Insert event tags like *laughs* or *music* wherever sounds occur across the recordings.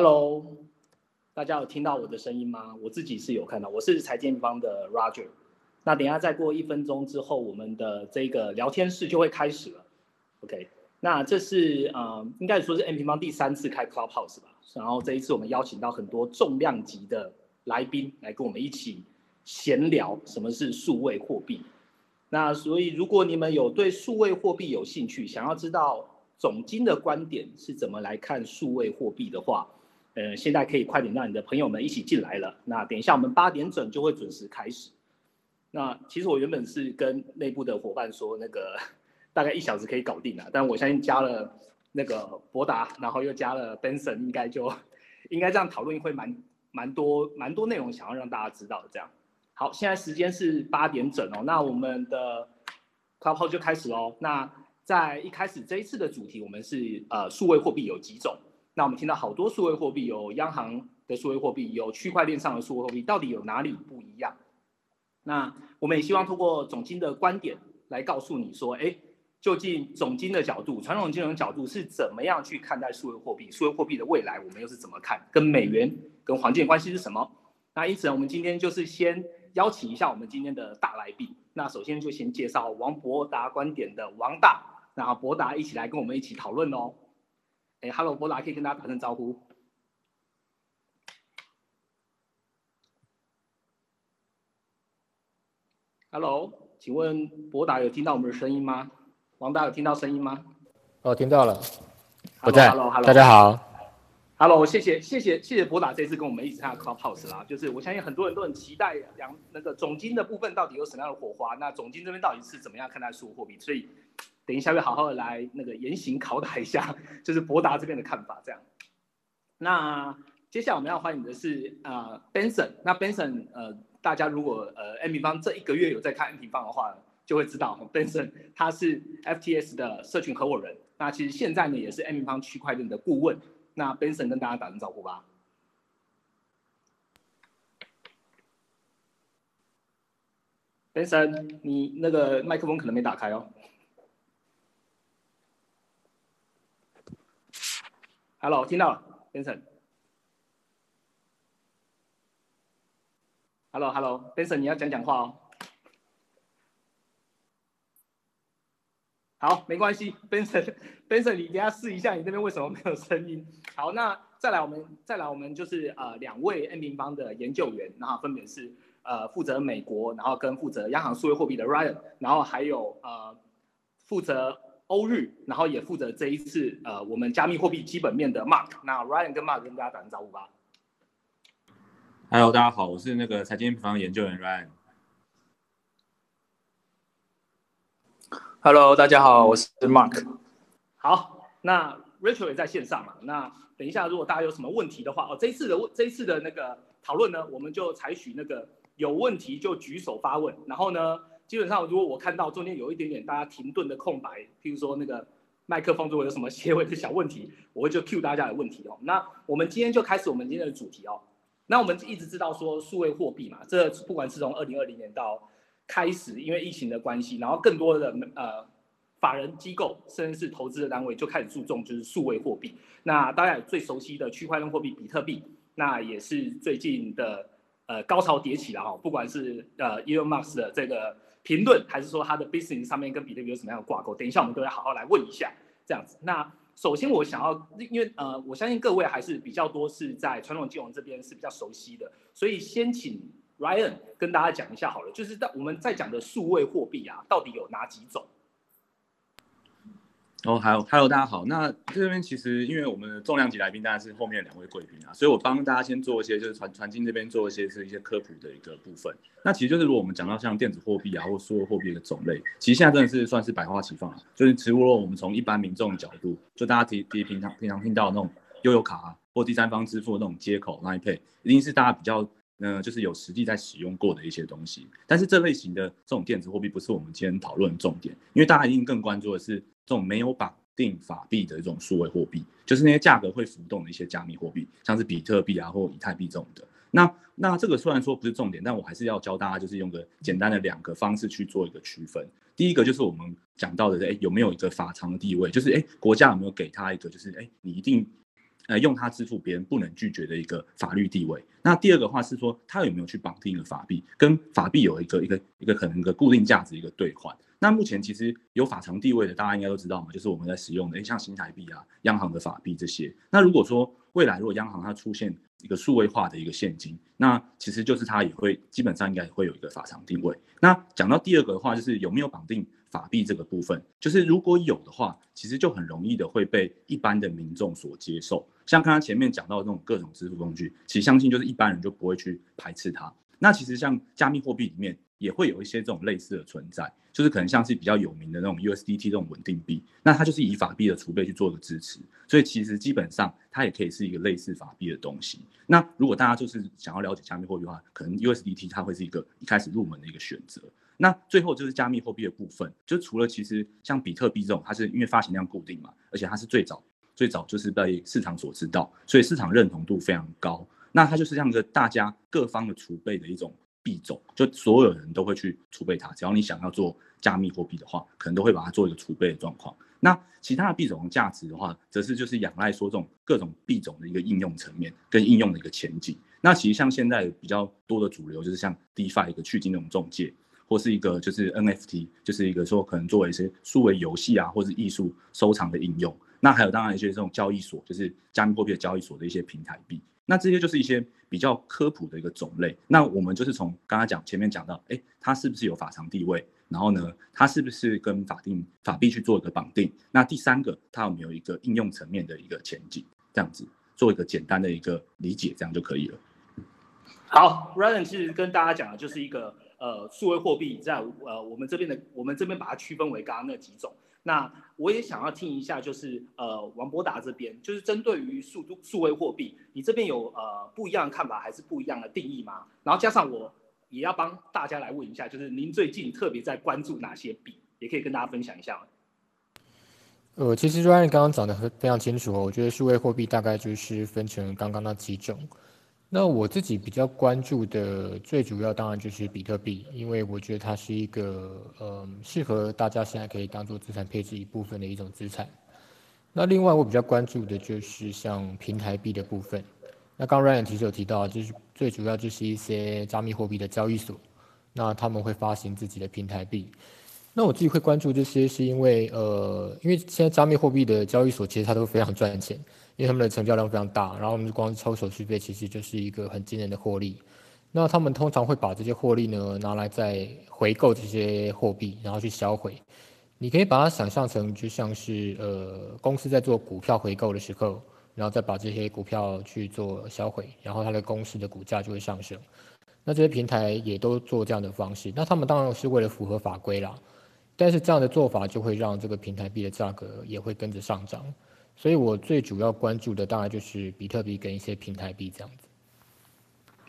Hello，大家有听到我的声音吗？我自己是有看到，我是财建方的 Roger。那等下再过一分钟之后，我们的这个聊天室就会开始了。OK，那这是呃，应该说是 M 平方第三次开 Clubhouse 吧。然后这一次我们邀请到很多重量级的来宾来跟我们一起闲聊什么是数位货币。那所以如果你们有对数位货币有兴趣，想要知道总经的观点是怎么来看数位货币的话，呃，现在可以快点让你的朋友们一起进来了。那等一下我们八点整就会准时开始。那其实我原本是跟内部的伙伴说，那个大概一小时可以搞定了，但我相信加了那个博达，然后又加了 Benson，应该就应该这样讨论会蛮蛮多蛮多内容想要让大家知道。这样，好，现在时间是八点整哦，那我们的 Clubhouse 就开始喽。那在一开始这一次的主题，我们是呃数位货币有几种？那我们听到好多数位货币，有央行的数位货币，有区块链上的数位货币，到底有哪里不一样？那我们也希望通过总经的观点来告诉你说，哎，究竟总经的角度、传统金融角度是怎么样去看待数位货币？数位货币的未来我们又是怎么看？跟美元、跟黄金的关系是什么？那因此，我们今天就是先邀请一下我们今天的大来宾。那首先就先介绍王博达观点的王大，然后博达一起来跟我们一起讨论哦。哎，Hello，博达可以跟大家打声招呼。Hello，请问博达有听到我们的声音吗？王达有听到声音吗？哦，听到了。我在。Hello，Hello，大家好。Hello，谢谢谢谢谢谢博达这次跟我们一起看 Clubhouse 啦。就是我相信很多人都很期待两那个总金的部分到底有什么样的火花。那总金这边到底是怎么样看待数字货币？所以等一下会好好的来那个严刑拷打一下，*laughs* 就是博达这边的看法这样。那接下来我们要欢迎的是呃 Benson。那 Benson 呃。大家如果呃 M 平方这一个月有在看 M 平方的话，就会知道 Benson 他是 FTS 的社群合伙人。那其实现在呢也是 M 平方区块链的顾问。那 Benson 跟大家打声招呼吧。Benson，你那个麦克风可能没打开哦。Hello，听到了，Benson。Hello，Hello，Benson，你要讲讲话哦。好，没关系，Benson，Benson，*laughs* 你等下试一下，你那边为什么没有声音？好，那再来，我们再来，我们就是呃两位 N 平方的研究员，然后分别是呃负责美国，然后跟负责央行数位货币的 Ryan，然后还有呃负责欧日，然后也负责这一次呃我们加密货币基本面的 Mark。那 Ryan 跟 Mark 跟大家打声招呼吧。Hello，大家好，我是那个财经平方研究员 Ryan。Hello，大家好，我是 Mark。好，那 Rachel 也在线上嘛？那等一下，如果大家有什么问题的话，哦，这一次的这一次的那个讨论呢，我们就采取那个有问题就举手发问。然后呢，基本上如果我看到中间有一点点大家停顿的空白，譬如说那个麦克风如果有什么结尾的小问题，*laughs* 我会就 Q 大家的问题哦。那我们今天就开始我们今天的主题哦。那我们一直知道说数位货币嘛，这不管是从二零二零年到开始，因为疫情的关系，然后更多的呃法人机构甚至是投资的单位就开始注重就是数位货币。那大家最熟悉的区块链货币比特币，那也是最近的呃高潮迭起了哈。不管是呃 Elon Musk 的这个评论，还是说他的 business 上面跟比特币有什么样的挂钩，等一下我们都要好好来问一下这样子。那首先，我想要，因为呃，我相信各位还是比较多是在传统金融这边是比较熟悉的，所以先请 Ryan 跟大家讲一下好了，就是在我们在讲的数位货币啊，到底有哪几种？哦，还有，Hello，大家好。那这边其实因为我们的重量级来宾当然是后面两位贵宾啊，所以我帮大家先做一些就是传传经这边做一些是一些科普的一个部分。那其实就是如果我们讲到像电子货币啊或数字货币的种类，其实现在真的是算是百花齐放啊。就是如果我们从一般民众的角度，就大家提提平常平常听到那种悠游卡啊或第三方支付那种接口 Line Pay，一定是大家比较嗯就是有实际在使用过的一些东西。但是这类型的这种电子货币不是我们今天讨论的重点，因为大家一定更关注的是。这种没有绑定法币的这种数位货币，就是那些价格会浮动的一些加密货币，像是比特币啊或以太币这种的。那那这个虽然说不是重点，但我还是要教大家，就是用个简单的两个方式去做一个区分。第一个就是我们讲到的，哎，有没有一个法偿的地位？就是哎，国家有没有给他一个，就是哎，你一定呃用它支付别人不能拒绝的一个法律地位。那第二个话是说，它有没有去绑定一个法币，跟法币有一个一个一个可能一个固定价值一个兑换。那目前其实有法偿地位的，大家应该都知道嘛，就是我们在使用的，像新台币啊、央行的法币这些。那如果说未来如果央行它出现一个数位化的一个现金，那其实就是它也会基本上应该会有一个法偿定位。那讲到第二个的话，就是有没有绑定法币这个部分，就是如果有的话，其实就很容易的会被一般的民众所接受。像刚刚前面讲到的那种各种支付工具，其实相信就是一般人就不会去排斥它。那其实像加密货币里面也会有一些这种类似的存在。就是可能像是比较有名的那种 USDT 这种稳定币，那它就是以法币的储备去做个支持，所以其实基本上它也可以是一个类似法币的东西。那如果大家就是想要了解加密货币的话，可能 USDT 它会是一个一开始入门的一个选择。那最后就是加密货币的部分，就除了其实像比特币这种，它是因为发行量固定嘛，而且它是最早最早就是被市场所知道，所以市场认同度非常高。那它就是像个大家各方的储备的一种币种，就所有人都会去储备它，只要你想要做。加密货币的话，可能都会把它做一个储备的状况。那其他的币种的价值的话，则是就是仰赖说这种各种币种的一个应用层面跟应用的一个前景。那其实像现在比较多的主流，就是像 DeFi 一个去金融中介，或是一个就是 NFT，就是一个说可能作为一些数位游戏啊，或是艺术收藏的应用。那还有当然一些这种交易所，就是加密货币的交易所的一些平台币。那这些就是一些比较科普的一个种类。那我们就是从刚刚讲前面讲到，哎，它是不是有法偿地位？然后呢，它是不是跟法定法币去做一个绑定？那第三个，它有没有一个应用层面的一个前景？这样子做一个简单的一个理解，这样就可以了。好，Ryan 其实跟大家讲的就是一个呃，数位货币在呃我们这边的，我们这边把它区分为刚刚那几种。那我也想要听一下，就是呃，王博达这边，就是针对于数数位货币，你这边有呃不一样的看法，还是不一样的定义吗？然后加上我。也要帮大家来问一下，就是您最近特别在关注哪些币，也可以跟大家分享一下。呃，其实 Ryan 刚刚讲的非常清楚哦，我觉得数位货币大概就是分成刚刚那几种。那我自己比较关注的最主要当然就是比特币，因为我觉得它是一个呃适合大家现在可以当做资产配置一部分的一种资产。那另外我比较关注的就是像平台币的部分。那刚 Ryan 其实有提到，就是最主要就是一些加密货币的交易所，那他们会发行自己的平台币。那我自己会关注这些，是因为呃，因为现在加密货币的交易所其实它都非常赚钱，因为他们的成交量非常大，然后我们光抽手续费其实就是一个很惊人的获利。那他们通常会把这些获利呢拿来再回购这些货币，然后去销毁。你可以把它想象成就像是呃公司在做股票回购的时候。然后再把这些股票去做销毁，然后它的公司的股价就会上升。那这些平台也都做这样的方式，那他们当然是为了符合法规啦。但是这样的做法就会让这个平台币的价格也会跟着上涨。所以我最主要关注的当然就是比特币跟一些平台币这样子。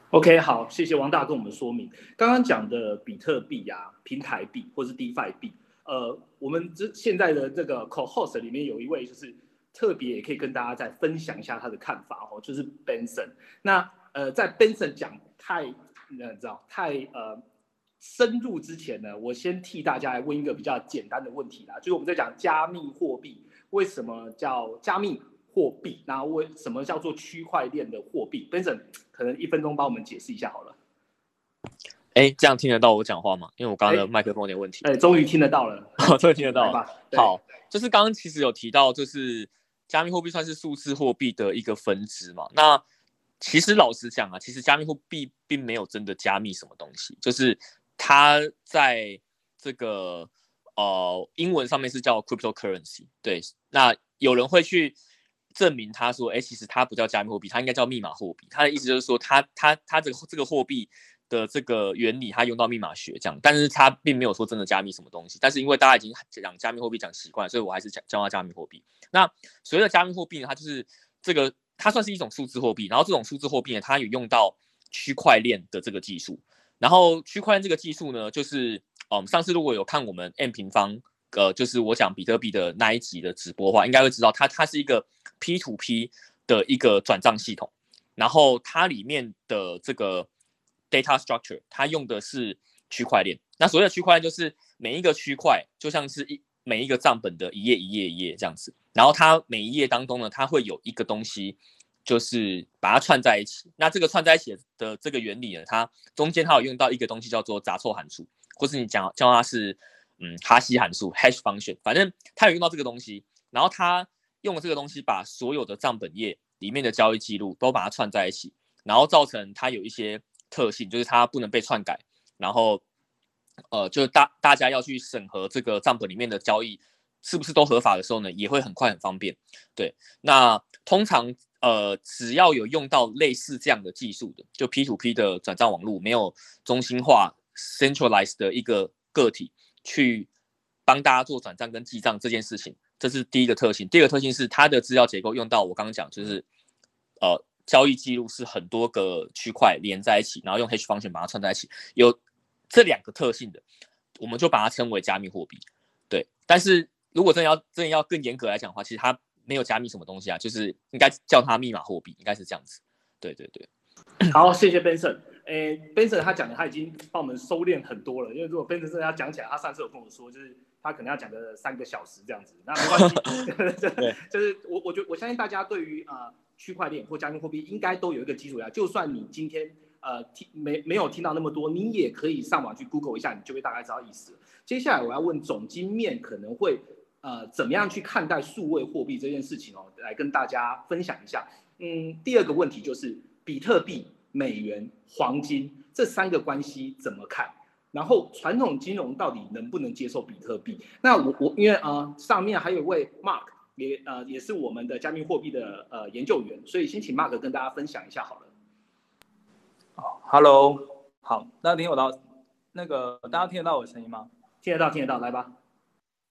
OK，好，谢谢王大跟我们说明。刚刚讲的比特币呀、平台币或是 DeFi 币，呃，我们这现在的这个 Co-host 里面有一位就是。特别也可以跟大家再分享一下他的看法哦，就是 Benson。那呃，在 Benson 讲太你知道太呃深入之前呢，我先替大家来问一个比较简单的问题啦，就是我们在讲加密货币为什么叫加密货币，那为什么叫做区块链的货币？Benson 可能一分钟帮我们解释一下好了。哎，这样听得到我讲话吗？因为我刚刚的麦克风有点问题。哎，终于听得到了，*laughs* 终于听得到了。好，就是刚刚其实有提到，就是。加密货币算是数字货币的一个分支嘛？那其实老实讲啊，其实加密货币并没有真的加密什么东西，就是它在这个呃英文上面是叫 cryptocurrency。对，那有人会去证明他说，哎，其实它不叫加密货币，它应该叫密码货币。他的意思就是说，它它它这个这个货币。的这个原理，它用到密码学这样，但是它并没有说真的加密什么东西。但是因为大家已经讲加密货币讲习惯，所以我还是讲叫它加密货币。那所谓的加密货币呢，它就是这个，它算是一种数字货币。然后这种数字货币呢，它有用到区块链的这个技术。然后区块链这个技术呢，就是嗯，上次如果有看我们 M 平方，呃，就是我讲比特币的那一集的直播的话，应该会知道它它是一个 P to P 的一个转账系统。然后它里面的这个。Data structure，它用的是区块链。那所谓的区块链，就是每一个区块就像是一每一个账本的一页一页一页这样子，然后它每一页当中呢，它会有一个东西，就是把它串在一起。那这个串在一起的这个原理呢，它中间它有用到一个东西叫做杂凑函数，或是你讲叫它是嗯哈希函数 （hash function），反正它有用到这个东西，然后它用了这个东西把所有的账本页里面的交易记录都把它串在一起，然后造成它有一些特性，就是它不能被篡改，然后。呃，就是大大家要去审核这个账本里面的交易是不是都合法的时候呢，也会很快很方便。对，那通常呃，只要有用到类似这样的技术的，就 P to P 的转账网络，没有中心化 centralized 的一个个体去帮大家做转账跟记账这件事情，这是第一个特性。第二个特性是它的资料结构用到我刚刚讲，就是呃，交易记录是很多个区块连在一起，然后用 hash function 把它串在一起，有。这两个特性的，我们就把它称为加密货币，对。但是如果真的要真的要更严格来讲的话，其实它没有加密什么东西啊，就是应该叫它密码货币，应该是这样子。对对对。好，谢谢 Benson。诶，Benson 他讲的他已经帮我们收敛很多了，因为如果 Benson 真的要讲起来，他上次有跟我说，就是他可能要讲个三个小时这样子。那没关系，*laughs* 就是 *laughs* 我我觉我相信大家对于啊区块链或加密货币应该都有一个基础呀，就算你今天。呃，听没没有听到那么多，你也可以上网去 Google 一下，你就会大概知道意思。接下来我要问总经面可能会呃怎么样去看待数位货币这件事情哦，来跟大家分享一下。嗯，第二个问题就是比特币、美元、黄金这三个关系怎么看？然后传统金融到底能不能接受比特币？那我我因为呃上面还有一位 Mark 也呃也是我们的加密货币的呃研究员，所以先请 Mark 跟大家分享一下好了。好 Hello，好，大家听我到那个，大家听得到我的声音吗？听得到，听得到，来吧。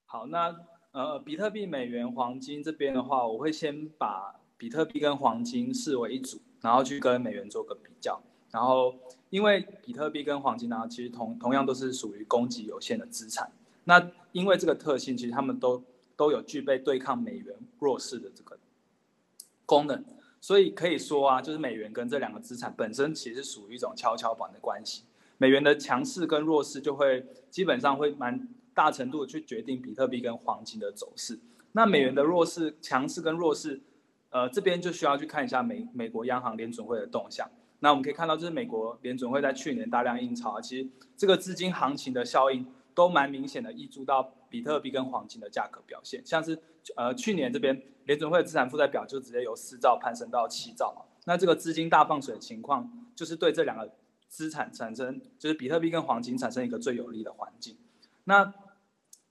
好，那呃，比特币、美元、黄金这边的话，我会先把比特币跟黄金视为一组，然后去跟美元做个比较。然后，因为比特币跟黄金呢，其实同同样都是属于供给有限的资产。那因为这个特性，其实他们都都有具备对抗美元弱势的这个功能。所以可以说啊，就是美元跟这两个资产本身其实属于一种跷跷板的关系。美元的强势跟弱势就会基本上会蛮大程度去决定比特币跟黄金的走势。那美元的弱势、强势跟弱势，呃，这边就需要去看一下美美国央行联准会的动向。那我们可以看到，就是美国联准会在去年大量印钞，其实这个资金行情的效应都蛮明显的溢注到比特币跟黄金的价格表现，像是。呃，去年这边联准会的资产负债表就直接由四兆攀升到七兆，那这个资金大放水的情况，就是对这两个资产产生，就是比特币跟黄金产生一个最有利的环境。那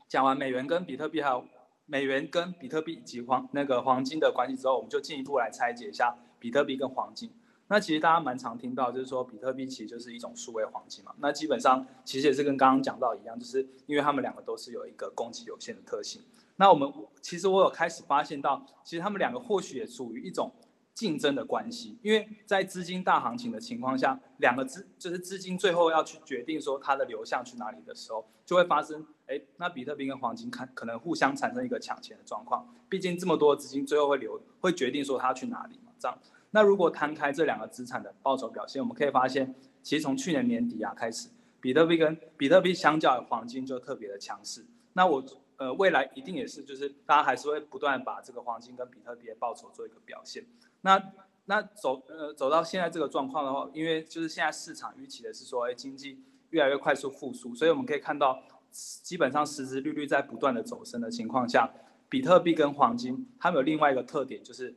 讲完美元跟比特币，还有美元跟比特币以及黄那个黄金的关系之后，我们就进一步来拆解一下比特币跟黄金。那其实大家蛮常听到，就是说比特币其实就是一种数位黄金嘛。那基本上其实也是跟刚刚讲到一样，就是因为他们两个都是有一个供给有限的特性。那我们其实我有开始发现到，其实他们两个或许也属于一种竞争的关系，因为在资金大行情的情况下，两个资就是资金最后要去决定说它的流向去哪里的时候，就会发生，哎，那比特币跟黄金看可能互相产生一个抢钱的状况，毕竟这么多资金最后会流，会决定说它去哪里嘛，这样。那如果摊开这两个资产的报酬表现，我们可以发现，其实从去年年底啊开始，比特币跟比特币相较黄金就特别的强势。那我。呃，未来一定也是，就是大家还是会不断把这个黄金跟比特币的报酬做一个表现。那那走呃走到现在这个状况的话，因为就是现在市场预期的是说，哎，经济越来越快速复苏，所以我们可以看到，基本上实质利率在不断的走升的情况下，比特币跟黄金它们有另外一个特点，就是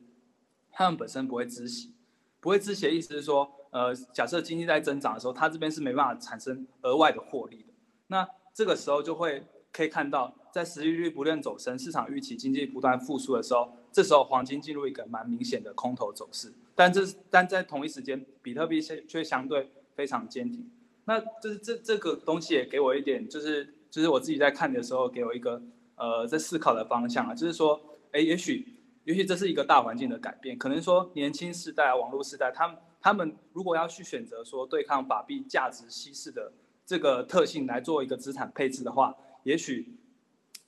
它们本身不会孳息，不会孳息的意思是说，呃，假设经济在增长的时候，它这边是没办法产生额外的获利的。那这个时候就会可以看到。在实利率不断走升、市场预期经济不断复苏的时候，这时候黄金进入一个蛮明显的空头走势。但这但在同一时间，比特币却却相对非常坚挺。那就是这这个东西也给我一点，就是就是我自己在看的时候，给我一个呃在思考的方向啊，就是说，哎，也许也许这是一个大环境的改变，可能说年轻时代、网络时代，他们他们如果要去选择说对抗法币价值稀释的这个特性来做一个资产配置的话，也许。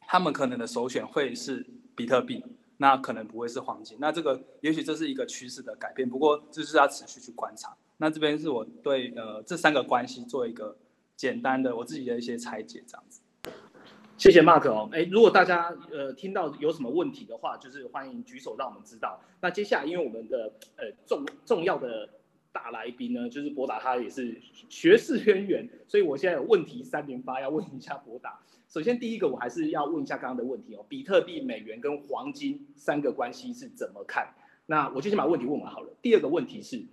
他们可能的首选会是比特币，那可能不会是黄金。那这个也许这是一个趋势的改变，不过这是要持续去观察。那这边是我对呃这三个关系做一个简单的我自己的一些拆解，这样子。谢谢 Mark 哦，哎，如果大家呃听到有什么问题的话，就是欢迎举手让我们知道。那接下来，因为我们的呃重重要的大来宾呢，就是博达，他也是学士渊源，所以我现在有问题三连发要问一下博达。首先第一个，我还是要问一下刚刚的问题哦，比特币、美元跟黄金三个关系是怎么看？那我就先把问题问完好了。第二个问题是，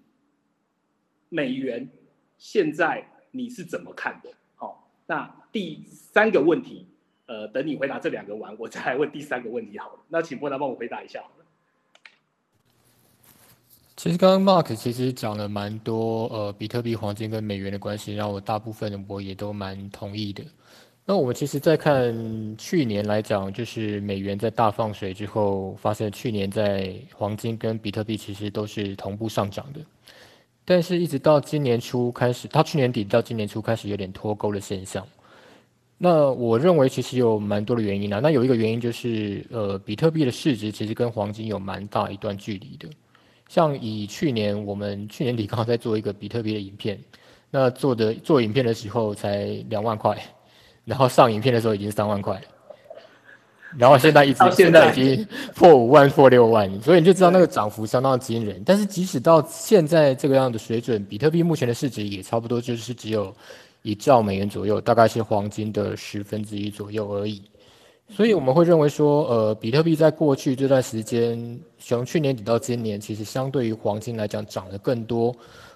美元现在你是怎么看的？好，那第三个问题。呃，等你回答这两个完，我再来问第三个问题好了。那请波达帮我回答一下好了。其实刚刚 Mark 其实讲了蛮多，呃，比特币、黄金跟美元的关系，让我大部分的我也都蛮同意的。那我们其实，在看去年来讲，就是美元在大放水之后，发现去年在黄金跟比特币其实都是同步上涨的，但是一直到今年初开始，它去年底到今年初开始有点脱钩的现象。那我认为其实有蛮多的原因啊。那有一个原因就是，呃，比特币的市值其实跟黄金有蛮大一段距离的。像以去年我们去年底刚好在做一个比特币的影片，那做的做影片的时候才两万块，然后上影片的时候已经三万块，然后现在一直现在已经破五万破六万，所以你就知道那个涨幅相当惊人。但是即使到现在这个样的水准，比特币目前的市值也差不多就是只有。一兆美元左右，大概是黄金的十分之一左右而已。所以我们会认为说，呃，比特币在过去这段时间，从去年底到今年，其实相对于黄金来讲涨得更多。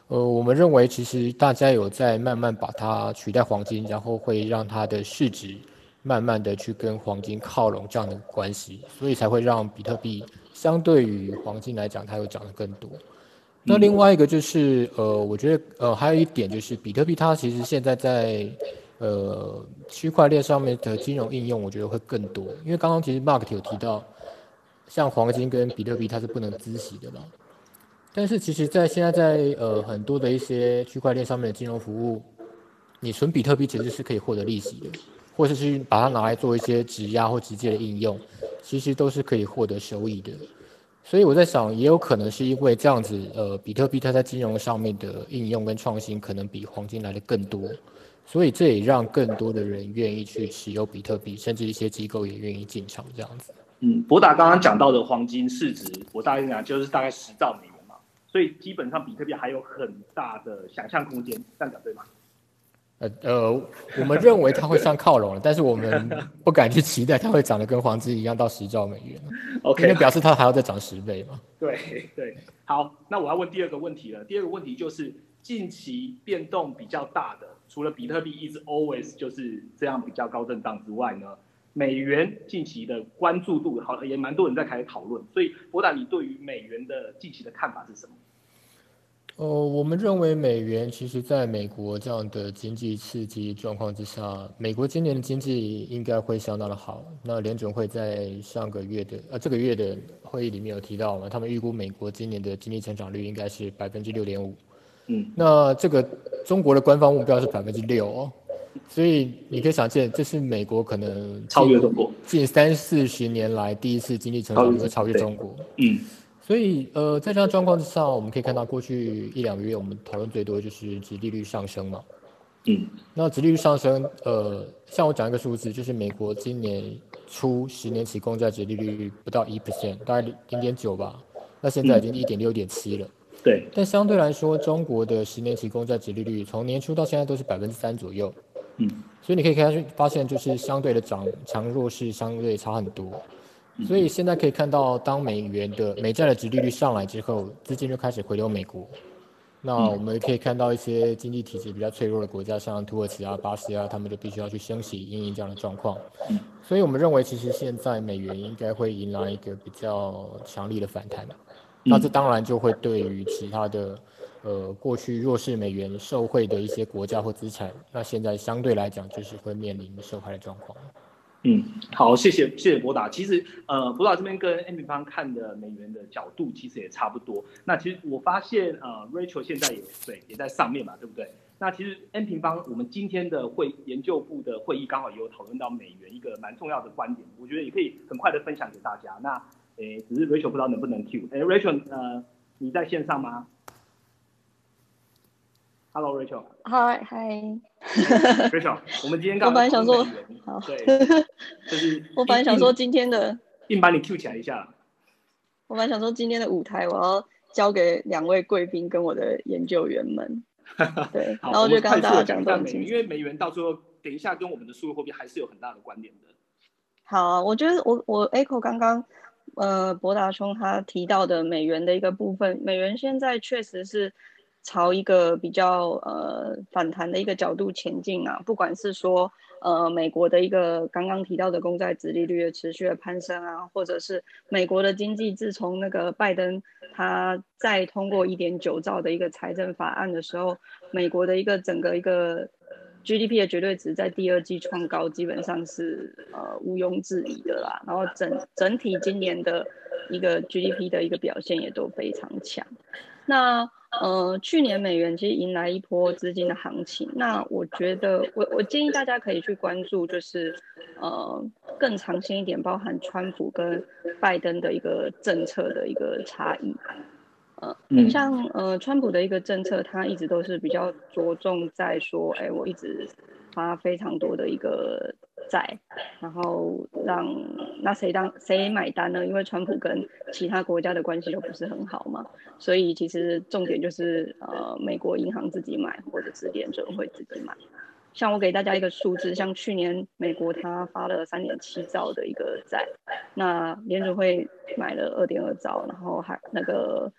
呃，我们认为其实大家有在慢慢把它取代黄金，然后会让它的市值慢慢的去跟黄金靠拢这样的关系，所以才会让比特币相对于黄金来讲，它又涨得更多。那另外一个就是，呃，我觉得，呃，还有一点就是，比特币它其实现在在，呃，区块链上面的金融应用，我觉得会更多。因为刚刚其实 Mark 有提到，像黄金跟比特币它是不能孳息的嘛。但是其实，在现在在呃很多的一些区块链上面的金融服务，你存比特币其实是可以获得利息的，或者是把它拿来做一些质押或直接的应用，其实都是可以获得收益的。所以我在想，也有可能是因为这样子，呃，比特币它在金融上面的应用跟创新，可能比黄金来的更多，所以这也让更多的人愿意去持有比特币，甚至一些机构也愿意进场这样子。嗯，博达刚刚讲到的黄金市值，我大概讲就是大概十兆美元嘛，所以基本上比特币还有很大的想象空间，这样讲对吗？呃呃，我们认为它会上靠拢了，但是我们不敢去期待它会涨得跟黄金一样到十兆美元。OK，因为表示它还要再涨十倍嘛。对对，好，那我要问第二个问题了。第二个问题就是近期变动比较大的，除了比特币一直 always 就是这样比较高震荡之外呢，美元近期的关注度好也蛮多人在开始讨论。所以博达，你对于美元的近期的看法是什么？呃，我们认为美元其实在美国这样的经济刺激状况之下，美国今年的经济应该会相当的好。那联准会在上个月的呃这个月的会议里面有提到嘛，他们预估美国今年的经济成长率应该是百分之六点五。嗯，那这个中国的官方目标是百分之六哦，所以你可以想见，这是美国可能超越中国近三四十年来第一次经济成长率超越中国。嗯。所以，呃，在这样状况之下，我们可以看到过去一两个月，我们讨论最多就是殖利率上升嘛。嗯。那殖利率上升，呃，像我讲一个数字，就是美国今年初十年期公债殖利率不到一 percent，大概零点九吧。那现在已经一点六点七了。对。但相对来说，中国的十年期公债殖利率从年初到现在都是百分之三左右。嗯。所以你可以看发现，就是相对的涨强弱势相对差很多。所以现在可以看到，当美元的美债的值利率上来之后，资金就开始回流美国。那我们可以看到一些经济体制比较脆弱的国家，像土耳其啊、巴西啊，他们就必须要去升息，应应这样的状况。所以我们认为，其实现在美元应该会迎来一个比较强力的反弹。那这当然就会对于其他的，呃，过去弱势美元受惠的一些国家或资产，那现在相对来讲就是会面临受害的状况。嗯，好，谢谢谢谢博达。其实，呃，博达这边跟 M 平方看的美元的角度其实也差不多。那其实我发现，呃，Rachel 现在也对也在上面嘛，对不对？那其实 M 平方，我们今天的会研究部的会议刚好也有讨论到美元一个蛮重要的观点，我觉得也可以很快的分享给大家。那，诶，只是 Rachel 不知道能不能 Q。诶，Rachel，呃，你在线上吗？Hello Rachel。嗨嗨。*laughs* Rachel，我们今天刚我本来想说，好，对，就是 *laughs* 我本来想说今天的，硬把你 Q 起来一下。我本来想说今天的舞台我要交给两位贵宾跟我的研究员们。*laughs* 对，然后就刚刚大家讲到美元，因为美元到最后等一下跟我们的数字货币还是有很大的关联的。好，我觉得我我 Echo 刚刚呃博达兄他提到的美元的一个部分，美元现在确实是。朝一个比较呃反弹的一个角度前进啊，不管是说呃美国的一个刚刚提到的公债殖利率的持续的攀升啊，或者是美国的经济自从那个拜登他再通过一点九兆的一个财政法案的时候，美国的一个整个一个 GDP 的绝对值在第二季创高，基本上是呃毋庸置疑的啦。然后整整体今年的一个 GDP 的一个表现也都非常强，那。呃，去年美元其实迎来一波资金的行情，那我觉得我我建议大家可以去关注，就是呃更长线一点，包含川普跟拜登的一个政策的一个差异。呃，你像呃川普的一个政策，他一直都是比较着重在说，哎，我一直发非常多的一个。债，然后让那谁当谁买单呢？因为川普跟其他国家的关系都不是很好嘛，所以其实重点就是呃美国银行自己买，或者是联准会自己买。像我给大家一个数字，像去年美国它发了三点七兆的一个债，那联准会买了二点二兆，然后还那个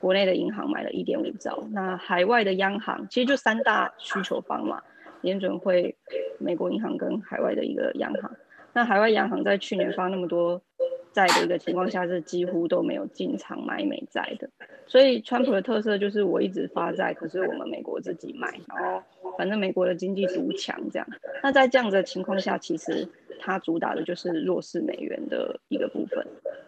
国内的银行买了一点五兆，那海外的央行其实就三大需求方嘛。联准会、美国银行跟海外的一个央行，那海外央行在去年发那么多债的一个情况下，是几乎都没有进场买美债的。所以，川普的特色就是我一直发债，可是我们美国自己买，然后反正美国的经济独强这样。那在这样的情况下，其实他主打的就是弱势美元的一个部分。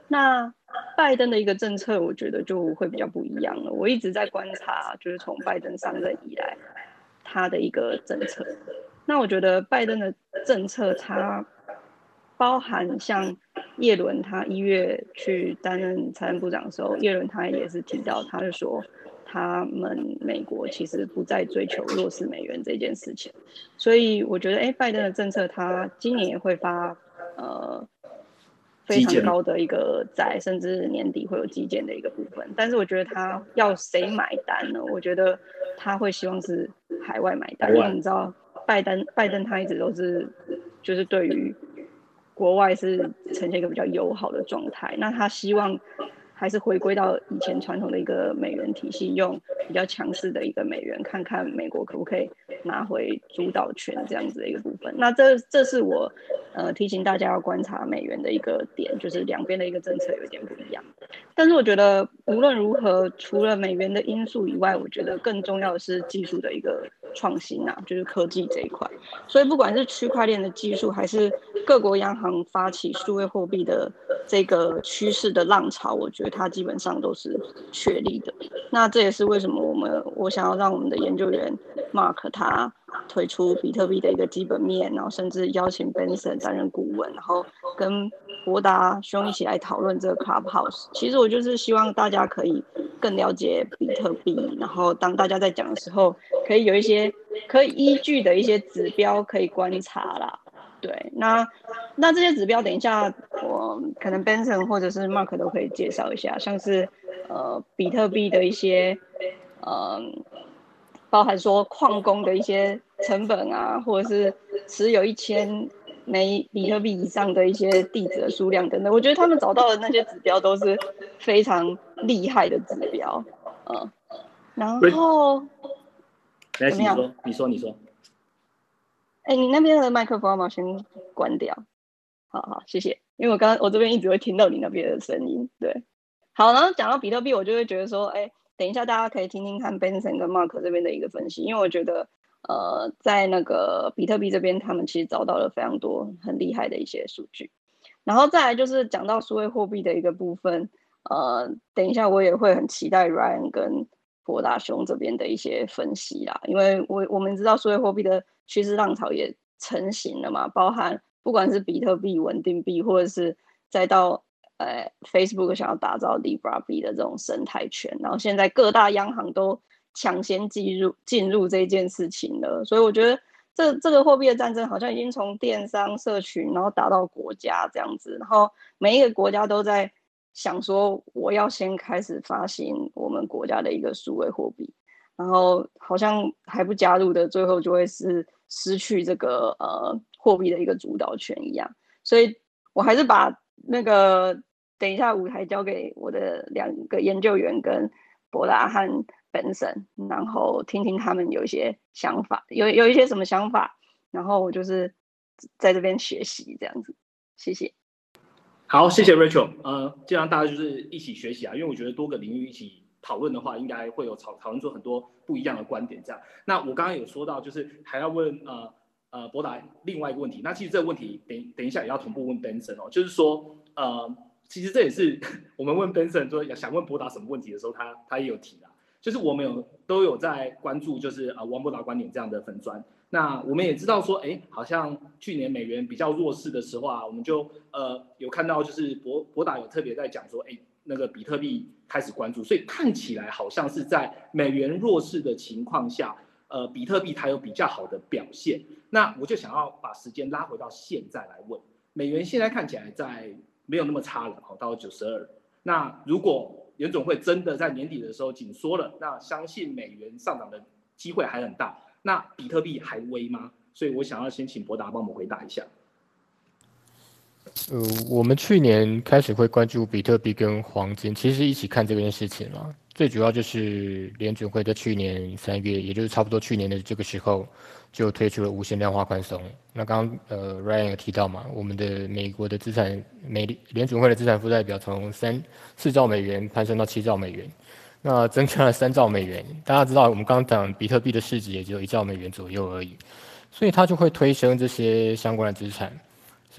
那拜登的一个政策，我觉得就会比较不一样了。我一直在观察，就是从拜登上任以来。他的一个政策，那我觉得拜登的政策，它包含像叶伦他一月去担任财政部长的时候，叶伦他也是提到，他是说他们美国其实不再追求弱势美元这件事情，所以我觉得，哎，拜登的政策他今年也会发呃非常高的一个债，甚至年底会有基建的一个部分，但是我觉得他要谁买单呢？我觉得他会希望是。海外买单，因为你知道，拜登拜登他一直都是，就是对于国外是呈现一个比较友好的状态。那他希望还是回归到以前传统的一个美元体系，用比较强势的一个美元，看看美国可不可以拿回主导权这样子的一个部分。那这这是我呃提醒大家要观察美元的一个点，就是两边的一个政策有点不一样。但是我觉得无论如何，除了美元的因素以外，我觉得更重要的是技术的一个。创新啊，就是科技这一块，所以不管是区块链的技术，还是各国央行发起数位货币的这个趋势的浪潮，我觉得它基本上都是确立的。那这也是为什么我们我想要让我们的研究员 Mark 他推出比特币的一个基本面，然后甚至邀请 Benson 担任顾问，然后跟博达兄一起来讨论这个 Clubhouse。其实我就是希望大家可以。更了解比特币，然后当大家在讲的时候，可以有一些可以依据的一些指标可以观察啦。对，那那这些指标，等一下我可能 Benson 或者是 Mark 都可以介绍一下，像是呃比特币的一些呃，包含说矿工的一些成本啊，或者是持有一千。每比特币以上的一些地址的数量等等，我觉得他们找到的那些指标都是非常厉害的指标，嗯，然后怎么样？你说，你说，哎，你那边的麦克风吗？先关掉。好好，谢谢。因为我刚刚我这边一直会听到你那边的声音。对，好，然后讲到比特币，我就会觉得说，哎，等一下大家可以听听看 Benson 跟 Mark 这边的一个分析，因为我觉得。呃，在那个比特币这边，他们其实找到了非常多很厉害的一些数据。然后再来就是讲到数位货币的一个部分，呃，等一下我也会很期待 Ryan 跟博大兄这边的一些分析啦，因为我我们知道数位货币的趋势浪潮也成型了嘛，包含不管是比特币稳定币，或者是再到呃 Facebook 想要打造 Libra 币的这种生态圈，然后现在各大央行都。抢先进入进入这件事情了。所以我觉得这这个货币的战争好像已经从电商社群，然后打到国家这样子，然后每一个国家都在想说，我要先开始发行我们国家的一个数位货币，然后好像还不加入的，最后就会是失去这个呃货币的一个主导权一样。所以我还是把那个。等一下，舞台交给我的两个研究员跟博达和本森，然后听听他们有一些想法，有有一些什么想法，然后我就是在这边学习这样子。谢谢。好，谢谢 Rachel。呃，既然大家就是一起学习啊，因为我觉得多个领域一起讨论的话，应该会有讨讨论出很多不一样的观点。这样，那我刚刚有说到，就是还要问呃呃博达另外一个问题。那其实这个问题等等一下也要同步问 Benson 哦，就是说呃。其实这也是 *laughs* 我们问 Benson 说想问博达什么问题的时候，他他也有提啦，就是我们有都有在关注，就是呃王博达观点这样的粉砖。那我们也知道说，哎，好像去年美元比较弱势的时候啊，我们就呃有看到就是博博达有特别在讲说，哎，那个比特币开始关注，所以看起来好像是在美元弱势的情况下，呃，比特币它有比较好的表现。那我就想要把时间拉回到现在来问，美元现在看起来在。没有那么差了，好到九十二。那如果联总会真的在年底的时候紧缩了，那相信美元上涨的机会还很大。那比特币还危吗？所以我想要先请博达帮我们回答一下。呃，我们去年开始会关注比特币跟黄金，其实一起看这件事情了。最主要就是联准会在去年三月，也就是差不多去年的这个时候。就推出了无限量化宽松。那刚呃，Ryan 有提到嘛，我们的美国的资产美联储会的资产负债表从三四兆美元攀升到七兆美元，那增加了三兆美元。大家知道，我们刚刚讲比特币的市值也只有一兆美元左右而已，所以它就会推升这些相关的资产。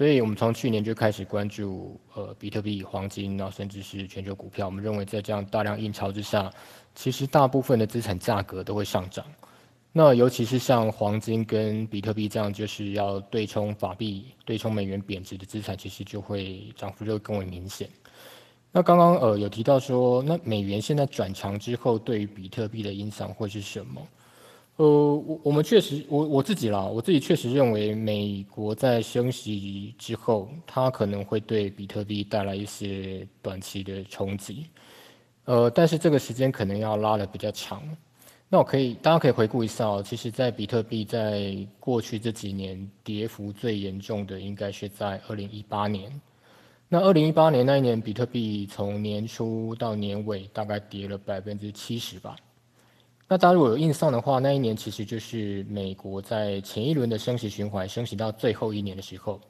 所以我们从去年就开始关注呃比特币、黄金，然后甚至是全球股票。我们认为在这样大量印钞之下，其实大部分的资产价格都会上涨。那尤其是像黄金跟比特币这样，就是要对冲法币、对冲美元贬值的资产，其实就会涨幅就更为明显。那刚刚呃有提到说，那美元现在转强之后，对于比特币的影响会是什么？呃，我我们确实，我我自己啦，我自己确实认为，美国在升息之后，它可能会对比特币带来一些短期的冲击。呃，但是这个时间可能要拉的比较长。那我可以，大家可以回顾一下哦。其实，在比特币在过去这几年跌幅最严重的，应该是在二零一八年。那二零一八年那一年，比特币从年初到年尾大概跌了百分之七十吧。那大家如果有印象的话，那一年其实就是美国在前一轮的升息循环升息到最后一年的时候，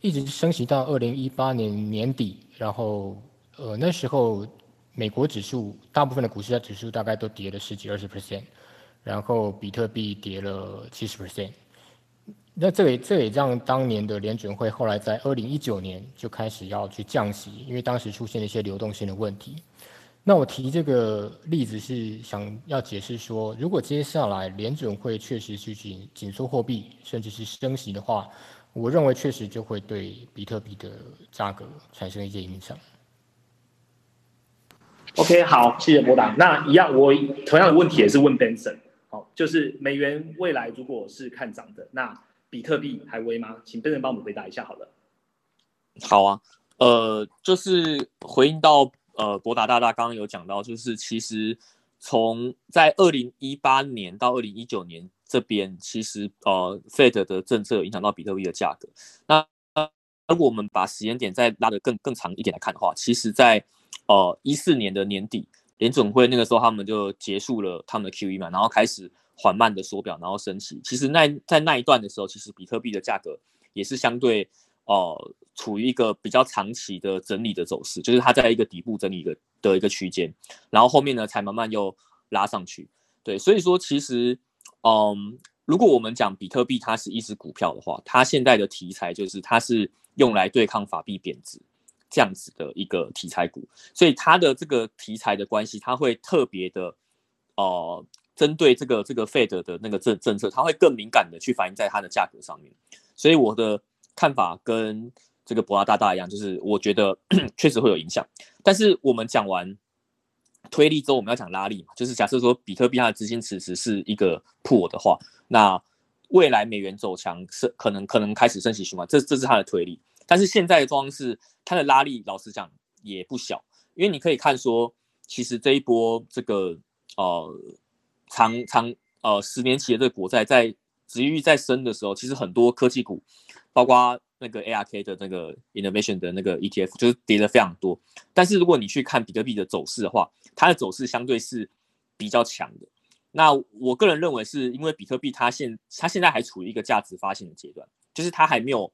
一直升息到二零一八年年底，然后呃那时候。美国指数大部分的股市的指数大概都跌了十几二十 percent，然后比特币跌了七十 percent。那这也这也让当年的联准会后来在二零一九年就开始要去降息，因为当时出现了一些流动性的问题。那我提这个例子是想要解释说，如果接下来联准会确实去紧紧缩货币，甚至是升息的话，我认为确实就会对比特币的价格产生一些影响。OK，好，谢谢博达。那一样，我同样的问题也是问 Benson。好，就是美元未来如果是看涨的，那比特币还危吗？请 Benson 帮我们回答一下好了。好啊，呃，就是回应到呃博达大大刚刚有讲到，就是其实从在二零一八年到二零一九年这边，其实呃 Fed 的政策影响到比特币的价格。那如果我们把时间点再拉得更更长一点来看的话，其实在呃，一四年的年底，联总会那个时候他们就结束了他们的 QE 嘛，然后开始缓慢的缩表，然后升息。其实那在那一段的时候，其实比特币的价格也是相对呃处于一个比较长期的整理的走势，就是它在一个底部整理的的一个区间，然后后面呢才慢慢又拉上去。对，所以说其实嗯，如果我们讲比特币它是一只股票的话，它现在的题材就是它是用来对抗法币贬值。这样子的一个题材股，所以它的这个题材的关系，它会特别的，呃，针对这个这个 Fed 的那个政政策，它会更敏感的去反映在它的价格上面。所以我的看法跟这个博拉大大一样，就是我觉得 *clears throat* 确实会有影响。但是我们讲完推力之后，我们要讲拉力嘛，就是假设说比特币它的资金池只是一个破的话，那未来美元走强是可能可能开始升息循环，这这是它的推力。但是现在的状况是它的拉力，老实讲也不小，因为你可以看说，其实这一波这个呃长长呃十年期的这个国债在值域在升的时候，其实很多科技股，包括那个 ARK 的那个 Innovation 的那个 ETF 就是跌的非常多。但是如果你去看比特币的走势的话，它的走势相对是比较强的。那我个人认为是因为比特币它现它现在还处于一个价值发现的阶段，就是它还没有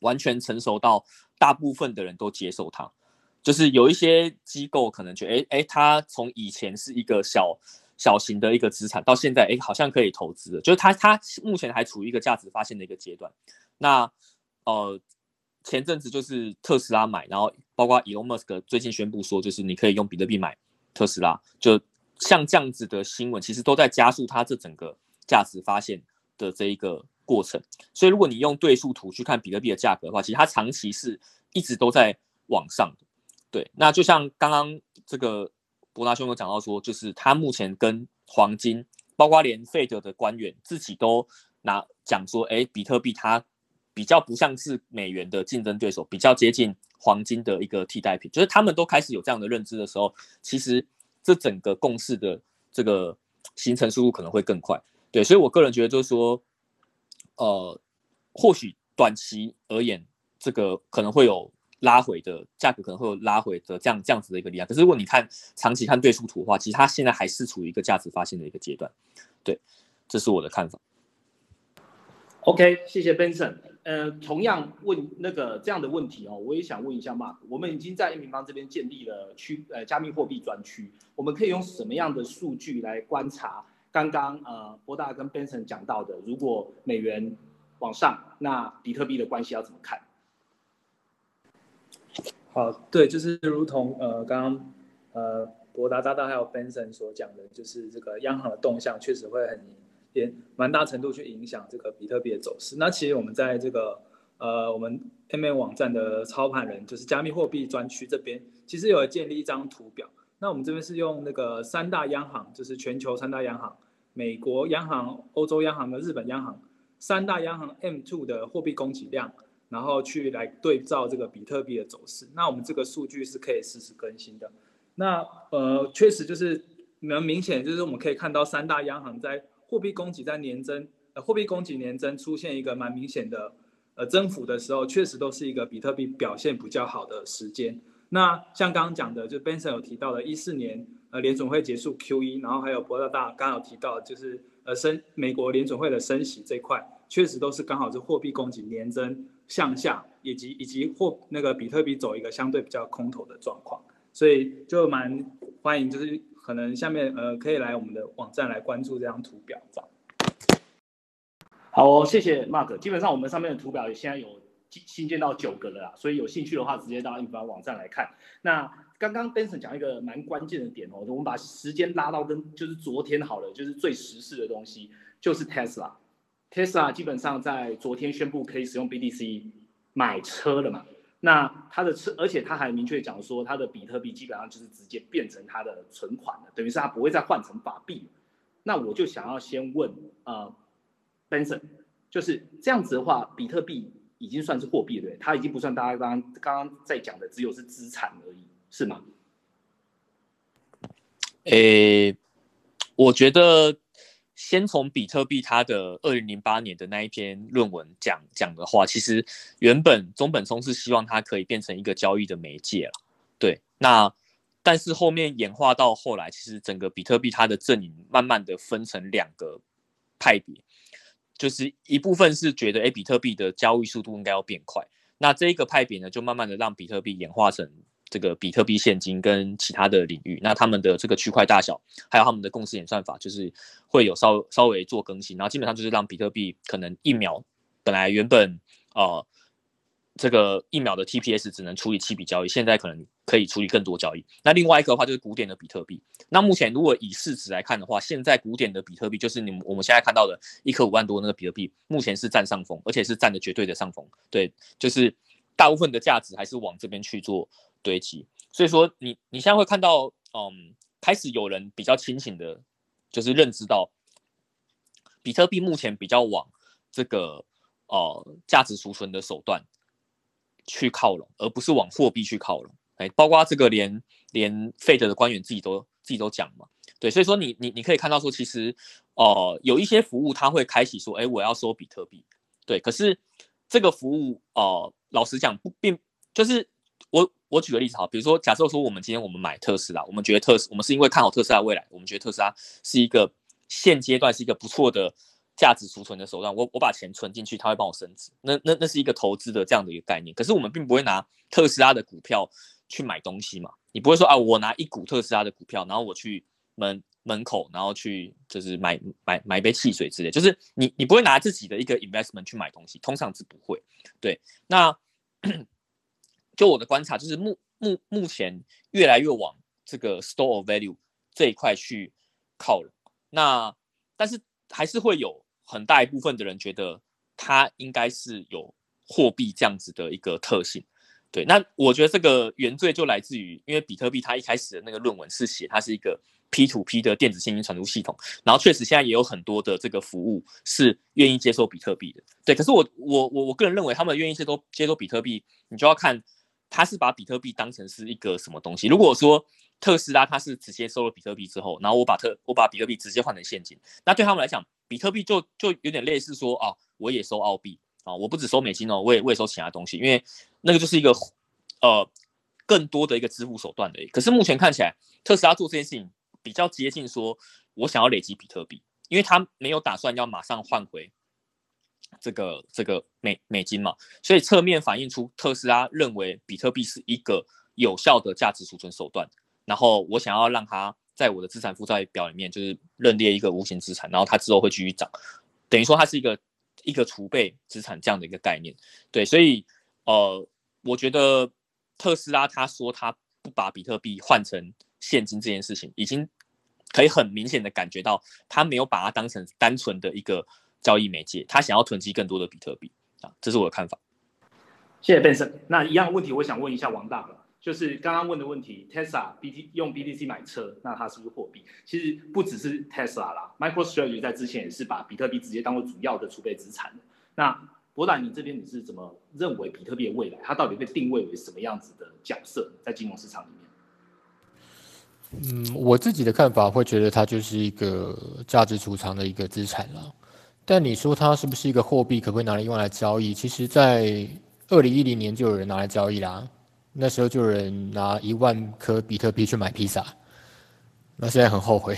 完全成熟到大部分的人都接受它。就是有一些机构可能觉得，哎哎，它从以前是一个小小型的一个资产，到现在哎好像可以投资了。就是它它目前还处于一个价值发现的一个阶段。那呃前阵子就是特斯拉买，然后包括 Elon Musk 最近宣布说，就是你可以用比特币买特斯拉，就像这样子的新闻，其实都在加速它这整个价值发现的这一个过程。所以如果你用对数图去看比特币的价格的话，其实它长期是一直都在往上。对，那就像刚刚这个博达兄有讲到说，就是他目前跟黄金，包括连费德的官员自己都拿讲说，哎，比特币它比较不像是美元的竞争对手，比较接近黄金的一个替代品，就是他们都开始有这样的认知的时候，其实这整个共识的这个形成速度可能会更快。对，所以我个人觉得就是说，呃，或许短期而言，这个可能会有。拉回的价格可能会有拉回的这样这样子的一个力量，可是如果你看长期看对数图的话，其实它现在还是处于一个价值发现的一个阶段，对，这是我的看法。OK，谢谢 Benson。呃，同样问那个这样的问题哦，我也想问一下 Mark，我们已经在平方这边建立了区呃加密货币专区，我们可以用什么样的数据来观察刚刚呃博大跟 Benson 讲到的，如果美元往上，那比特币的关系要怎么看？好，对，就是如同呃刚刚呃博达大大还有 Benson 所讲的，就是这个央行的动向确实会很也蛮大程度去影响这个比特币的走势。那其实我们在这个呃我们 M A 网站的操盘人，就是加密货币专区这边，其实有建立一张图表。那我们这边是用那个三大央行，就是全球三大央行，美国央行、欧洲央行和日本央行三大央行 M two 的货币供给量。然后去来对照这个比特币的走势，那我们这个数据是可以实时更新的。那呃，确实就是能明显，就是我们可以看到三大央行在货币供给在年增，呃，货币供给年增出现一个蛮明显的呃增幅的时候，确实都是一个比特币表现比较好的时间。那像刚刚讲的，就 Benson 有提到的，一四年呃联总会结束 QE，然后还有博大大刚刚有提到，就是呃升美国联总会的升息这块，确实都是刚好是货币供给年增。向下，以及以及或那个比特币走一个相对比较空头的状况，所以就蛮欢迎，就是可能下面呃可以来我们的网站来关注这张图表。好，谢谢 Mark。基本上我们上面的图表现在有新建到九个了啦，所以有兴趣的话直接到印发网站来看。那刚刚 Benson 讲一个蛮关键的点哦，我们把时间拉到跟就是昨天好了，就是最时事的东西，就是 Tesla。Tesla 基本上在昨天宣布可以使用 BTC 买车了嘛？那他的车，而且他还明确讲说，他的比特币基本上就是直接变成他的存款了，等于是他不会再换成法币。那我就想要先问呃，Benson，就是这样子的话，比特币已经算是货币对它已经不算大家刚刚刚刚在讲的只有是资产而已，是吗？诶，我觉得。先从比特币它的二零零八年的那一篇论文讲讲的话，其实原本中本聪是希望它可以变成一个交易的媒介了，对。那但是后面演化到后来，其实整个比特币它的阵营慢慢的分成两个派别，就是一部分是觉得，哎，比特币的交易速度应该要变快，那这一个派别呢，就慢慢的让比特币演化成。这个比特币现金跟其他的领域，那他们的这个区块大小，还有他们的共识演算法，就是会有稍稍微做更新，然后基本上就是让比特币可能一秒本来原本呃这个一秒的 TPS 只能处理七笔交易，现在可能可以处理更多交易。那另外一个的话就是古典的比特币，那目前如果以市值来看的话，现在古典的比特币就是你们我们现在看到的一颗五万多那个比特币，目前是占上风，而且是占的绝对的上风。对，就是大部分的价值还是往这边去做。堆积，所以说你你现在会看到嗯，开始有人比较清醒的，就是认知到，比特币目前比较往这个呃价值储存的手段去靠拢，而不是往货币去靠拢。哎，包括这个连连 Fed 的官员自己都自己都讲嘛，对，所以说你你你可以看到说，其实哦有一些服务它会开启说，哎，我要收比特币，对，可是这个服务哦，老实讲不并就是我我举个例子哈，比如说假设说我们今天我们买特斯拉，我们觉得特斯我们是因为看好特斯拉未来，我们觉得特斯拉是一个现阶段是一个不错的价值储存的手段，我我把钱存进去，它会帮我升值，那那那是一个投资的这样的一个概念，可是我们并不会拿特斯拉的股票。去买东西嘛，你不会说啊，我拿一股特斯拉的股票，然后我去门门口，然后去就是买买买一杯汽水之类，就是你你不会拿自己的一个 investment 去买东西，通常是不会。对，那就我的观察，就是目目目前越来越往这个 store of value 这一块去靠拢。那但是还是会有很大一部分的人觉得它应该是有货币这样子的一个特性。对，那我觉得这个原罪就来自于，因为比特币它一开始的那个论文是写它是一个 P to P 的电子现金传输系统，然后确实现在也有很多的这个服务是愿意接受比特币的。对，可是我我我我个人认为，他们愿意接受接受比特币，你就要看他是把比特币当成是一个什么东西。如果说特斯拉它是直接收了比特币之后，然后我把特我把比特币直接换成现金，那对他们来讲，比特币就就有点类似说啊，我也收澳币。啊，我不只收美金哦，我也我也收其他东西，因为那个就是一个呃更多的一个支付手段的。可是目前看起来，特斯拉做这件事情比较接近说，我想要累积比特币，因为他没有打算要马上换回这个这个美美金嘛，所以侧面反映出特斯拉认为比特币是一个有效的价值储存手段，然后我想要让它在我的资产负债表里面就是认列一个无形资产，然后它之后会继续涨，等于说它是一个。一个储备资产这样的一个概念，对，所以呃，我觉得特斯拉他说他不把比特币换成现金这件事情，已经可以很明显的感觉到他没有把它当成单纯的一个交易媒介，他想要囤积更多的比特币啊，这是我的看法。谢谢 Benson。那一样的问题，我想问一下王大了。就是刚刚问的问题，Tesla BT 用 BTC 买车，那它是不是货币？其实不只是 Tesla 啦，MicroStrategy 在之前也是把比特币直接当做主要的储备资产。那博览，你这边你是怎么认为比特币的未来？它到底被定位为什么样子的角色在金融市场里面？嗯，我自己的看法会觉得它就是一个价值储藏的一个资产了。但你说它是不是一个货币，可不可以拿来用来交易？其实，在二零一零年就有人拿来交易啦。那时候就有人拿一万颗比特币去买披萨，那现在很后悔。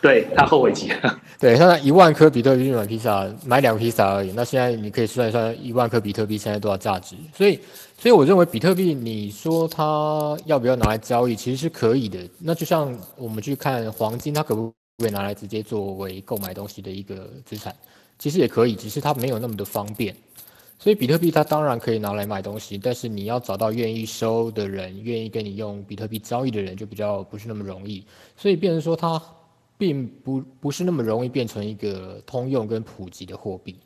对他后悔极了。*laughs* 对他拿一万颗比特币去买披萨，买两个披萨而已。那现在你可以算一算，一万颗比特币现在多少价值？所以，所以我认为比特币，你说它要不要拿来交易，其实是可以的。那就像我们去看黄金，它可不会拿来直接作为购买东西的一个资产？其实也可以，只是它没有那么的方便。所以比特币它当然可以拿来买东西，但是你要找到愿意收的人，愿意跟你用比特币交易的人，就比较不是那么容易。所以变成说它并不不是那么容易变成一个通用跟普及的货币。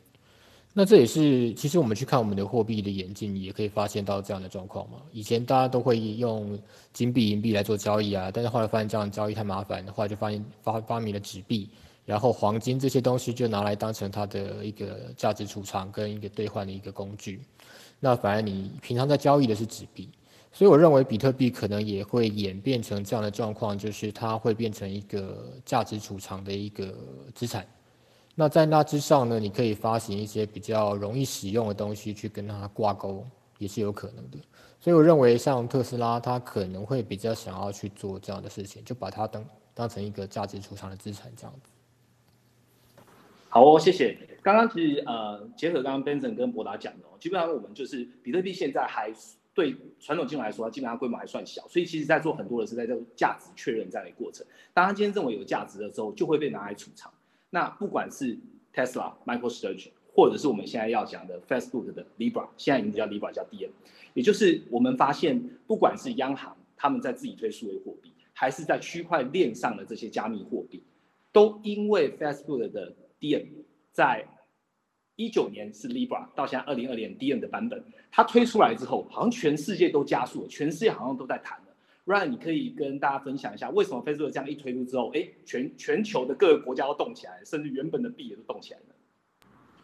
那这也是其实我们去看我们的货币的演进，也可以发现到这样的状况嘛。以前大家都会用金币、银币来做交易啊，但是后来发现这样交易太麻烦，后来就发现发发明了纸币。然后黄金这些东西就拿来当成它的一个价值储藏跟一个兑换的一个工具，那反而你平常在交易的是纸币，所以我认为比特币可能也会演变成这样的状况，就是它会变成一个价值储藏的一个资产。那在那之上呢，你可以发行一些比较容易使用的东西去跟它挂钩，也是有可能的。所以我认为像特斯拉，它可能会比较想要去做这样的事情，就把它当当成一个价值储藏的资产这样子。好哦，谢谢。刚刚其实呃，结合刚刚 Benson 跟博达讲的哦，基本上我们就是比特币现在还对传统金融来说，基本上规模还算小，所以其实在做很多的是在这价值确认这样的过程。当他今天认为有价值的时候，就会被拿来储藏。那不管是 Tesla、MicroStrategy，或者是我们现在要讲的 Facebook 的 Libra，现在已经叫 Libra 叫 DM，也就是我们发现，不管是央行他们在自己推数位货币，还是在区块链上的这些加密货币，都因为 Facebook 的 DM 在一九年是 Libra，到现在二零二年 DM 的版本，它推出来之后，好像全世界都加速了，全世界好像都在谈。Ryan，你可以跟大家分享一下，为什么 Facebook 这样一推出之后，哎，全全球的各个国家都动起来，甚至原本的币也都动起来了。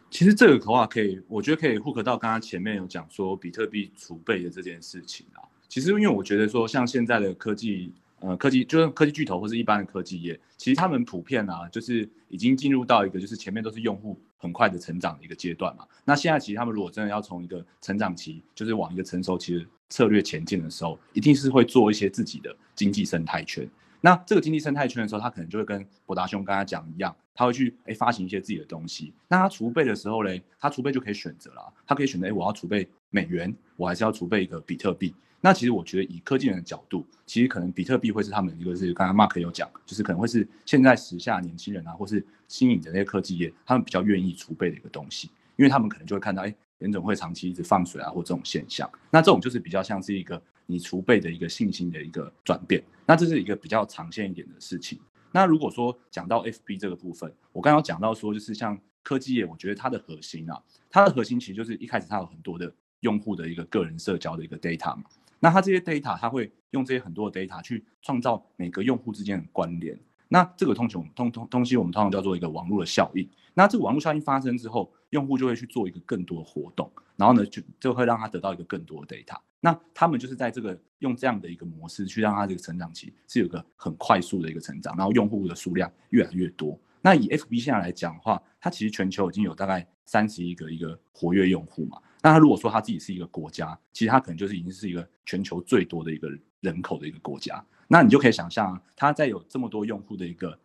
其实这个的话，可以，我觉得可以 hook 到刚刚前面有讲说比特币储备的这件事情啊。其实因为我觉得说，像现在的科技，呃，科技就是科技巨头或是一般的科技业，其实他们普遍啊，就是已经进入到一个就是前面都是用户很快的成长的一个阶段嘛。那现在其实他们如果真的要从一个成长期，就是往一个成熟期的策略前进的时候，一定是会做一些自己的经济生态圈。那这个经济生态圈的时候，他可能就会跟博达兄刚才讲一样，他会去哎发行一些自己的东西。那他储备的时候嘞，他储备就可以选择了，他可以选择哎我要储备美元，我还是要储备一个比特币。那其实我觉得以科技人的角度，其实可能比特币会是他们一个是刚刚 Mark 有讲，就是可能会是现在时下年轻人啊，或是新颖的那些科技业，他们比较愿意储备的一个东西，因为他们可能就会看到哎联总会长期一直放水啊，或这种现象。那这种就是比较像是一个。你储备的一个信心的一个转变，那这是一个比较长线一点的事情。那如果说讲到 FB 这个部分，我刚刚讲到说，就是像科技业，我觉得它的核心啊，它的核心其实就是一开始它有很多的用户的一个个人社交的一个 data 嘛。那它这些 data，它会用这些很多的 data 去创造每个用户之间的关联。那这个通通通通东西，我们通常叫做一个网络的效应。那这个网络效应发生之后，用户就会去做一个更多的活动，然后呢，就就会让他得到一个更多的 data。那他们就是在这个用这样的一个模式去让他这个成长期是有个很快速的一个成长，然后用户的数量越来越多。那以 FB 现在来讲的话，它其实全球已经有大概三十一个一个活跃用户嘛。那他如果说他自己是一个国家，其实他可能就是已经是一个全球最多的一个人口的一个国家。那你就可以想象，他在有这么多用户的一个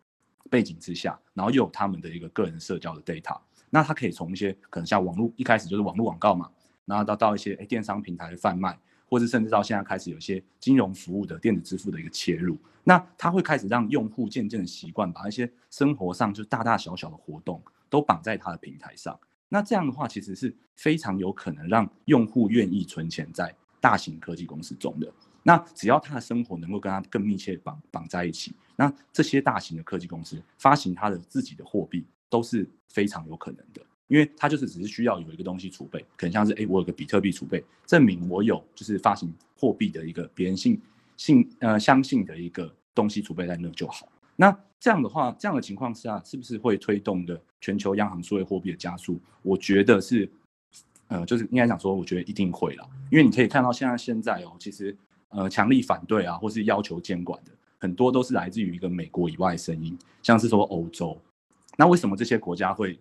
背景之下，然后又有他们的一个个人社交的 data，那他可以从一些可能像网络一开始就是网络广告嘛，然后到到一些诶电商平台的贩卖。或者甚至到现在开始有些金融服务的电子支付的一个切入，那它会开始让用户渐渐的习惯把一些生活上就大大小小的活动都绑在他的平台上。那这样的话，其实是非常有可能让用户愿意存钱在大型科技公司中的。那只要他的生活能够跟他更密切绑绑在一起，那这些大型的科技公司发行它的自己的货币都是非常有可能的。因为它就是只是需要有一个东西储备，可能像是哎，我有个比特币储备，证明我有就是发行货币的一个别人信信呃相信的一个东西储备在那就好。那这样的话，这样的情况下，是不是会推动的全球央行数位货币的加速？我觉得是，呃，就是应该讲说，我觉得一定会了。因为你可以看到现在现在哦，其实呃强力反对啊，或是要求监管的很多都是来自于一个美国以外的声音，像是说欧洲。那为什么这些国家会？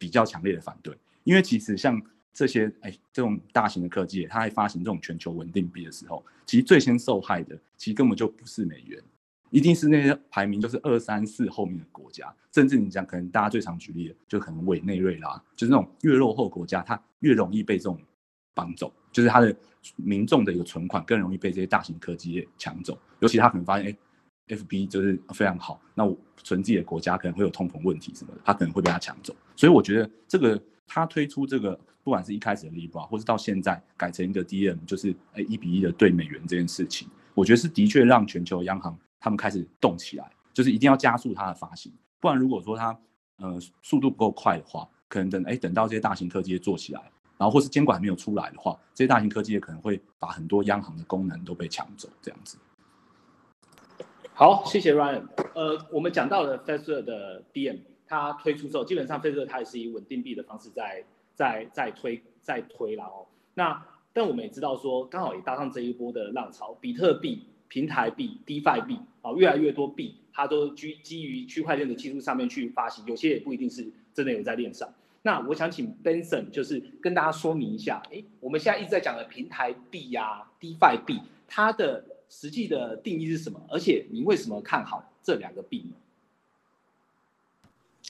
比较强烈的反对，因为其实像这些哎这种大型的科技，它还发行这种全球稳定币的时候，其实最先受害的，其实根本就不是美元，一定是那些排名就是二三四后面的国家，甚至你讲可能大家最常举例的，就可能委内瑞拉，就是那种越落后国家，它越容易被这种绑走，就是它的民众的一个存款更容易被这些大型科技抢走，尤其他可能发现哎。F B 就是非常好，那我存自己的国家可能会有通膨问题什么的，他可能会被他抢走。所以我觉得这个他推出这个，不管是一开始的 Libra，或是到现在改成一个 D M，就是哎一比一的对美元这件事情，我觉得是的确让全球央行他们开始动起来，就是一定要加速它的发行，不然如果说它呃速度不够快的话，可能等哎等到这些大型科技做起来，然后或是监管还没有出来的话，这些大型科技业可能会把很多央行的功能都被抢走，这样子。好，谢谢 Ryan。呃，我们讲到了 f e s e r 的 DM，它推出之后，基本上 f e s e r 它也是以稳定币的方式在在在推在推了哦。那但我们也知道说，刚好也搭上这一波的浪潮，比特币、平台币、DeFi 币啊，越来越多币它都基基于区块链的技术上面去发行，有些也不一定是真的有在链上。那我想请 Benson 就是跟大家说明一下，哎，我们现在一直在讲的平台币呀、DeFi 币，它的。实际的定义是什么？而且你为什么看好这两个币呢？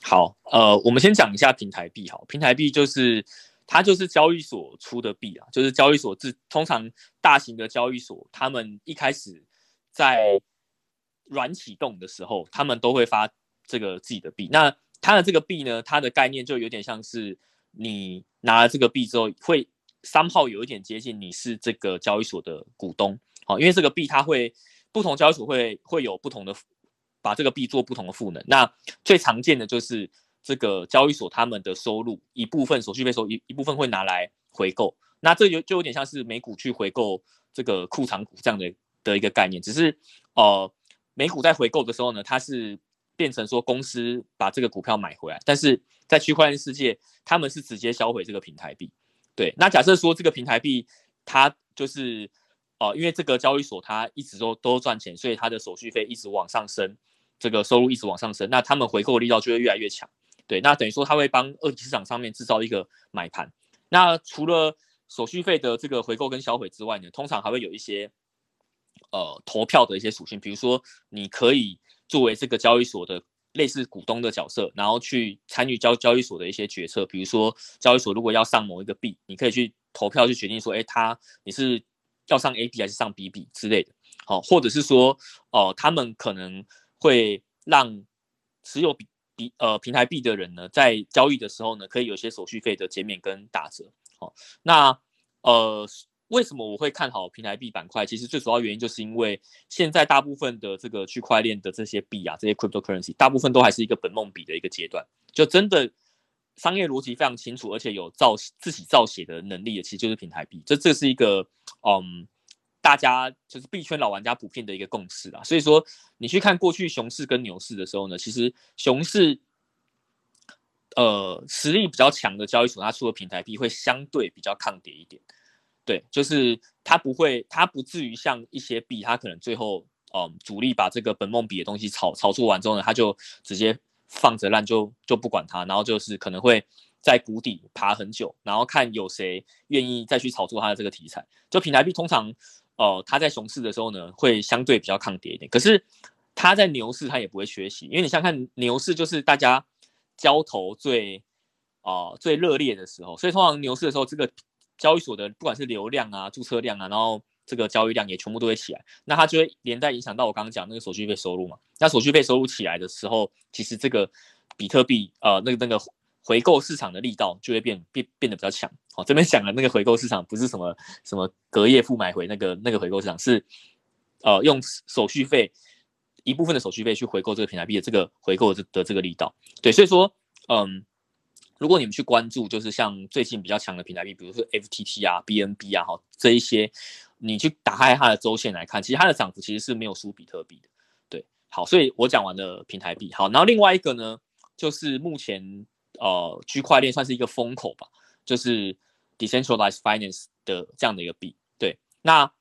好，呃，我们先讲一下平台币。好，平台币就是它就是交易所出的币啊，就是交易所自通常大型的交易所，他们一开始在软启动的时候，他们都会发这个自己的币。那它的这个币呢，它的概念就有点像是你拿了这个币之后，会三号有一点接近你是这个交易所的股东。哦，因为这个币它会不同交易所会会有不同的把这个币做不同的赋能。那最常见的就是这个交易所他们的收入一部分手续费收一一部分会拿来回购。那这就就有点像是美股去回购这个库藏股这样的的一个概念，只是呃，美股在回购的时候呢，它是变成说公司把这个股票买回来，但是在区块链世界，他们是直接销毁这个平台币。对，那假设说这个平台币它就是呃，因为这个交易所它一直都都赚钱，所以它的手续费一直往上升，这个收入一直往上升，那他们回购力道就会越来越强。对，那等于说它会帮二级市场上面制造一个买盘。那除了手续费的这个回购跟销毁之外呢，通常还会有一些呃投票的一些属性，比如说你可以作为这个交易所的类似股东的角色，然后去参与交交易所的一些决策，比如说交易所如果要上某一个币，你可以去投票去决定说，哎，他你是要上 A 币还是上 B 币之类的，好，或者是说哦，他们可能会让持有比比呃平台币的人呢，在交易的时候呢，可以有些手续费的减免跟打折。好，那呃，为什么我会看好平台币板块？其实最主要原因就是因为现在大部分的这个区块链的这些币啊，这些 cryptocurrency，大部分都还是一个本梦比的一个阶段，就真的商业逻辑非常清楚，而且有造自己造血的能力的，其实就是平台币。这这是一个嗯，大家就是币圈老玩家普遍的一个共识啊。所以说，你去看过去熊市跟牛市的时候呢，其实熊市。呃，实力比较强的交易所，它出的平台币会相对比较抗跌一点。对，就是它不会，它不至于像一些币，它可能最后，嗯，主力把这个本梦比的东西炒炒作完之后呢，它就直接放着烂，就就不管它，然后就是可能会在谷底爬很久，然后看有谁愿意再去炒作它的这个题材。就平台币通常，呃，它在熊市的时候呢，会相对比较抗跌一点。可是它在牛市它也不会缺席，因为你想看牛市就是大家。交投最啊最热烈的时候，所以通常牛市的时候，这个交易所的不管是流量啊、注册量啊，然后这个交易量也全部都会起来，那它就会连带影响到我刚刚讲那个手续费收入嘛。那手续费收入起来的时候，其实这个比特币呃那个那个回购市场的力道就会变变变得比较强。好，这边讲的那个回购市场不是什么什么隔夜付买回那个那个回购市场，是呃用手续费。一部分的手续费去回购这个平台币的这个回购的的这个力道，对，所以说，嗯，如果你们去关注，就是像最近比较强的平台币，比如说 FTT 啊、BNB 啊，哈，这一些，你去打开它的周线来看，其实它的涨幅其实是没有输比特币的，对，好，所以我讲完了平台币，好，然后另外一个呢，就是目前呃区块链算是一个风口吧，就是 decentralized finance 的这样的一个币，对，那。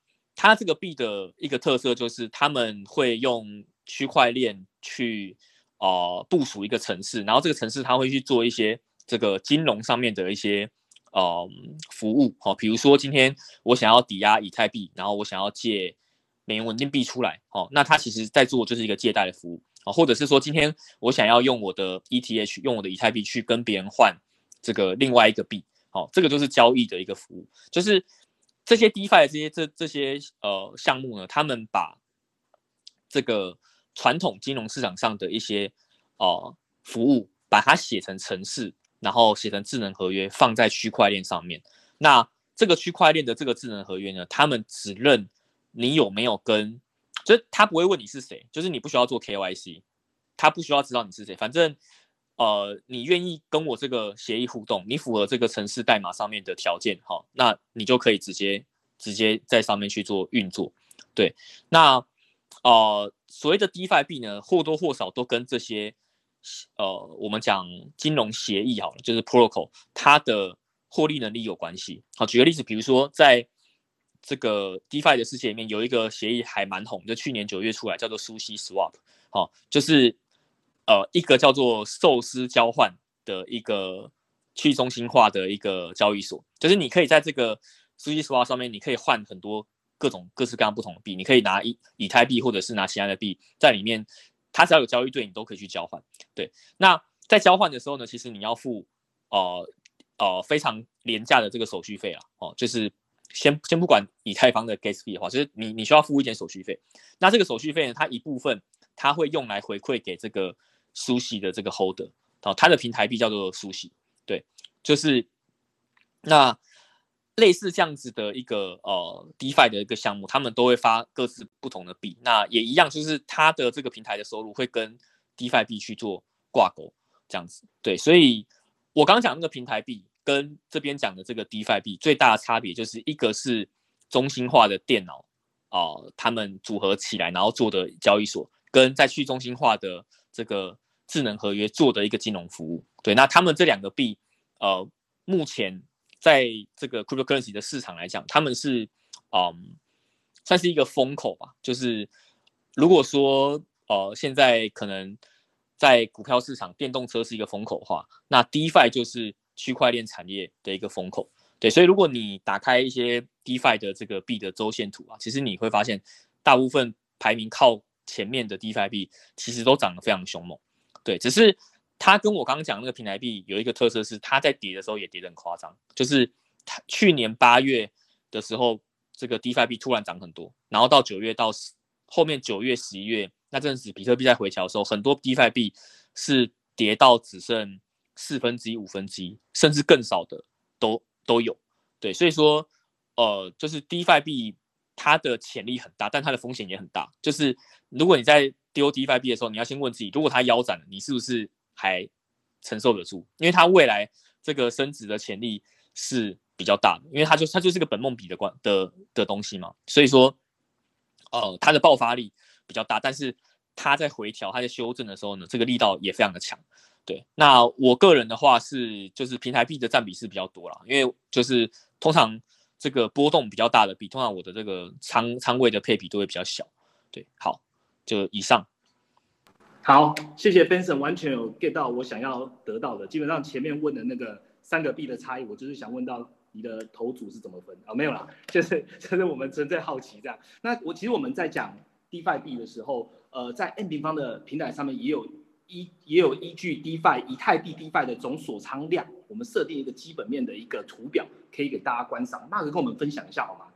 它这个币的一个特色就是他们会用区块链去呃部署一个城市，然后这个城市它会去做一些这个金融上面的一些呃服务，好，比如说今天我想要抵押以太币，然后我想要借美元稳定币出来，好，那它其实在做就是一个借贷的服务，啊，或者是说今天我想要用我的 ETH 用我的以太币去跟别人换这个另外一个币，好，这个就是交易的一个服务，就是。这些 DeFi 这些这这些呃项目呢，他们把这个传统金融市场上的一些呃服务，把它写成程式，然后写成智能合约，放在区块链上面。那这个区块链的这个智能合约呢，他们只认你有没有跟，就是他不会问你是谁，就是你不需要做 KYC，他不需要知道你是谁，反正。呃，你愿意跟我这个协议互动，你符合这个城市代码上面的条件，哈，那你就可以直接直接在上面去做运作。对，那呃，所谓的 DeFi 币呢，或多或少都跟这些呃，我们讲金融协议好了，就是 Protocol 它的获利能力有关系。好，举个例子，比如说在这个 DeFi 的世界里面，有一个协议还蛮红，就去年九月出来，叫做苏西 Swap，好，就是。呃，一个叫做寿司交换的一个去中心化的一个交易所，就是你可以在这个苏西 Swap 上面，你可以换很多各种各式各样不同的币，你可以拿以以太币或者是拿其他的币在里面，它只要有交易对，你都可以去交换。对，那在交换的时候呢，其实你要付呃呃非常廉价的这个手续费啊，哦，就是先先不管以太坊的 gas fee 的话，就是你你需要付一点手续费。那这个手续费呢，它一部分它会用来回馈给这个。苏西的这个 holder，好，它的平台币叫做苏西，对，就是那类似这样子的一个呃 DeFi 的一个项目，他们都会发各自不同的币，那也一样，就是它的这个平台的收入会跟 DeFi 币去做挂钩，这样子，对，所以我刚刚讲那个平台币跟这边讲的这个 DeFi 币最大的差别，就是一个是中心化的电脑呃他们组合起来然后做的交易所，跟在去中心化的这个智能合约做的一个金融服务。对，那他们这两个币，呃，目前在这个 cryptocurrency 的市场来讲，他们是嗯算是一个风口吧。就是如果说呃现在可能在股票市场，电动车是一个风口的话，那 DeFi 就是区块链产业的一个风口。对，所以如果你打开一些 DeFi 的这个币的周线图啊，其实你会发现，大部分排名靠前面的 DeFi 币其实都涨得非常凶猛。对，只是它跟我刚刚讲那个平台币有一个特色是，它在跌的时候也跌得很夸张。就是它去年八月的时候，这个 DeFi 币突然涨很多，然后到九月到后面九月、十一月。那阵子比特币在回调的时候，很多 DeFi 币是跌到只剩四分之一、五分之一，甚至更少的都都有。对，所以说，呃，就是 DeFi 币它的潜力很大，但它的风险也很大。就是如果你在丢 DeFi 币的时候，你要先问自己，如果它腰斩了，你是不是还承受得住？因为它未来这个升值的潜力是比较大的，因为它就它就是个本梦比的关的的东西嘛。所以说，呃，它的爆发力。比较大，但是它在回调、它在修正的时候呢，这个力道也非常的强。对，那我个人的话是，就是平台币的占比是比较多了，因为就是通常这个波动比较大的币，通常我的这个仓仓位的配比都会比较小。对，好，就以上。好，谢谢 Benson，完全有 get 到我想要得到的。基本上前面问的那个三个币的差异，我就是想问到你的头组是怎么分啊？没有啦，*laughs* 就是就是我们纯粹好奇这样。那我其实我们在讲。DeFi 币的时候，呃，在 N 平方的平台上面也有依也有依据 DeFi 以太币 DeFi 的总锁仓量，我们设定一个基本面的一个图表，可以给大家观赏。那可以跟我们分享一下好吗？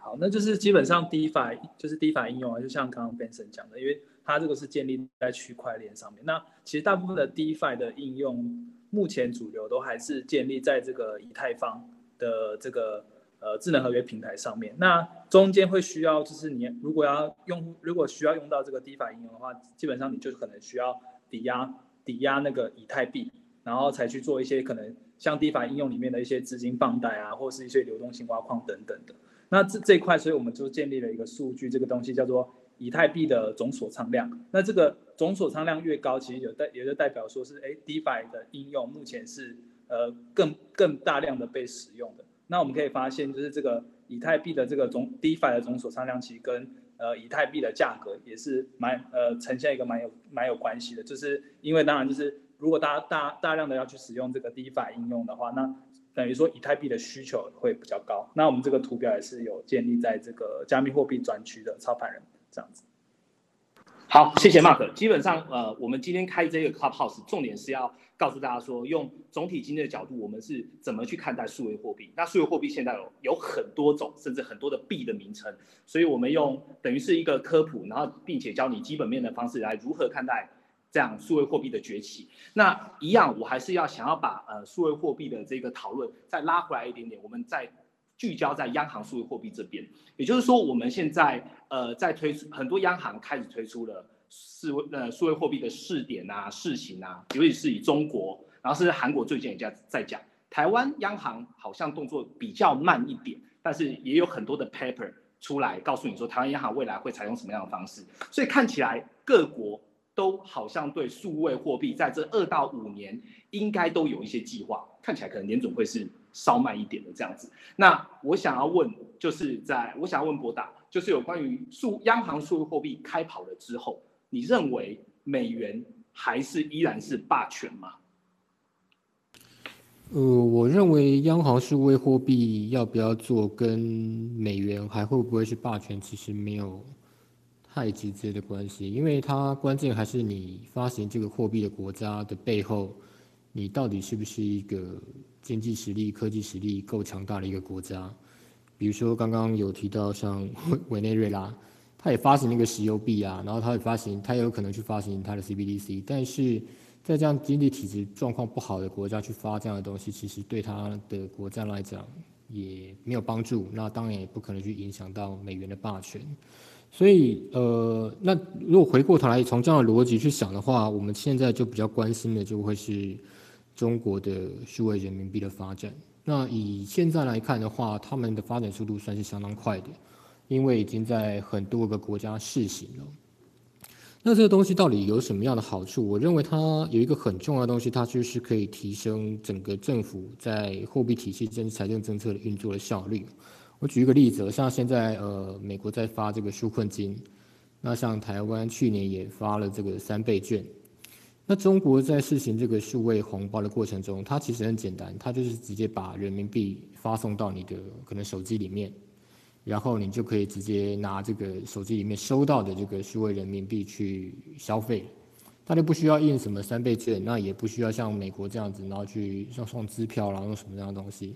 好，那就是基本上 DeFi 就是 DeFi 应用啊，就像刚刚 Benson 讲的，因为它这个是建立在区块链上面。那其实大部分的 DeFi 的应用，目前主流都还是建立在这个以太坊的这个。呃，智能合约平台上面，那中间会需要，就是你如果要用，如果需要用到这个 DeFi 应用的话，基本上你就可能需要抵押抵押那个以太币，然后才去做一些可能像 DeFi 应用里面的一些资金放贷啊，或是一些流动性挖矿等等的。那这这一块，所以我们就建立了一个数据，这个东西叫做以太币的总锁仓量。那这个总锁仓量越高，其实有代也就代表说是，哎，DeFi 的应用目前是呃更更大量的被使用的。那我们可以发现，就是这个以太币的这个总 DeFi 的总锁仓量，其实跟呃以太币的价格也是蛮呃呈现一个蛮有蛮有关系的。就是因为当然就是如果大家大大量的要去使用这个 DeFi 应用的话，那等于说以太币的需求会比较高。那我们这个图表也是有建立在这个加密货币专区的操盘人这样子。好，谢谢 Mark。基本上，呃，我们今天开这个 Clubhouse，重点是要告诉大家说，用总体经济的角度，我们是怎么去看待数位货币。那数位货币现在有有很多种，甚至很多的币的名称，所以我们用等于是一个科普，然后并且教你基本面的方式来如何看待这样数位货币的崛起。那一样，我还是要想要把呃数位货币的这个讨论再拉回来一点点，我们再。聚焦在央行数位货币这边，也就是说，我们现在呃在推出很多央行开始推出了数位呃数位货币的试点啊、试行啊，尤其是以中国，然后是韩国最近也在在讲，台湾央行好像动作比较慢一点，但是也有很多的 paper 出来告诉你说，台湾央行未来会采用什么样的方式，所以看起来各国都好像对数位货币在这二到五年应该都有一些计划，看起来可能年总会是。稍慢一点的这样子，那我想要问，就是在我想要问博达，就是有关于数央行数位货币开跑了之后，你认为美元还是依然是霸权吗？呃，我认为央行数位货币要不要做，跟美元还会不会是霸权，其实没有太直接的关系，因为它关键还是你发行这个货币的国家的背后，你到底是不是一个。经济实力、科技实力够强大的一个国家，比如说刚刚有提到像 *laughs* 委内瑞拉，它也发行那个石油币啊，然后它也发行，它也有可能去发行它的 CBDC，但是在这样经济体制状况不好的国家去发这样的东西，其实对它的国家来讲也没有帮助，那当然也不可能去影响到美元的霸权。所以呃，那如果回过头来从这样的逻辑去想的话，我们现在就比较关心的就会是。中国的数位人民币的发展，那以现在来看的话，他们的发展速度算是相当快的，因为已经在很多个国家试行了。那这个东西到底有什么样的好处？我认为它有一个很重要的东西，它就是可以提升整个政府在货币体系跟财政政策的运作的效率。我举一个例子，像现在呃，美国在发这个纾困金，那像台湾去年也发了这个三倍券。那中国在实行这个数位红包的过程中，它其实很简单，它就是直接把人民币发送到你的可能手机里面。然后你就可以直接拿这个手机里面收到的这个数位人民币去消费，大家不需要印什么三倍券，那也不需要像美国这样子，然后去送送支票，然后用什么样的东西。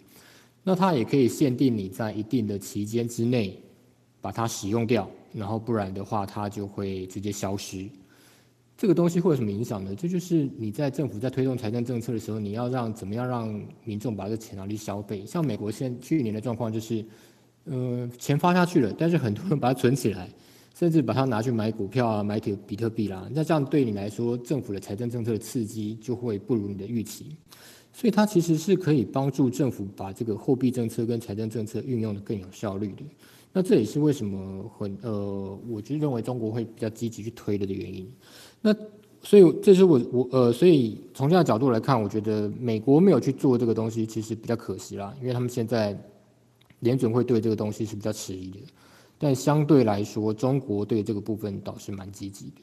那它也可以限定你在一定的期间之内把它使用掉，然后不然的话它就会直接消失。这个东西会有什么影响呢？这就是你在政府在推动财政政策的时候，你要让怎么样让民众把这钱拿去消费。像美国现去年的状况就是。呃，钱发下去了，但是很多人把它存起来，甚至把它拿去买股票啊，买比比特币啦。那这样对你来说，政府的财政政策的刺激就会不如你的预期。所以它其实是可以帮助政府把这个货币政策跟财政政策运用的更有效率的。那这也是为什么很呃，我就认为中国会比较积极去推的的原因。那所以这是我我呃，所以从这样角度来看，我觉得美国没有去做这个东西，其实比较可惜啦，因为他们现在。联准会对这个东西是比较迟疑的，但相对来说，中国对这个部分倒是蛮积极的。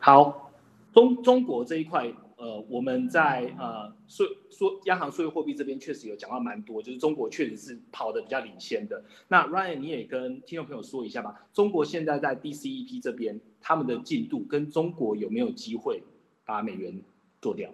好，中中国这一块，呃，我们在呃税说央行数字货币这边确实有讲到蛮多，就是中国确实是跑的比较领先的。那 Ryan 你也跟听众朋友说一下吧，中国现在在 DCEP 这边他们的进度跟中国有没有机会把美元做掉？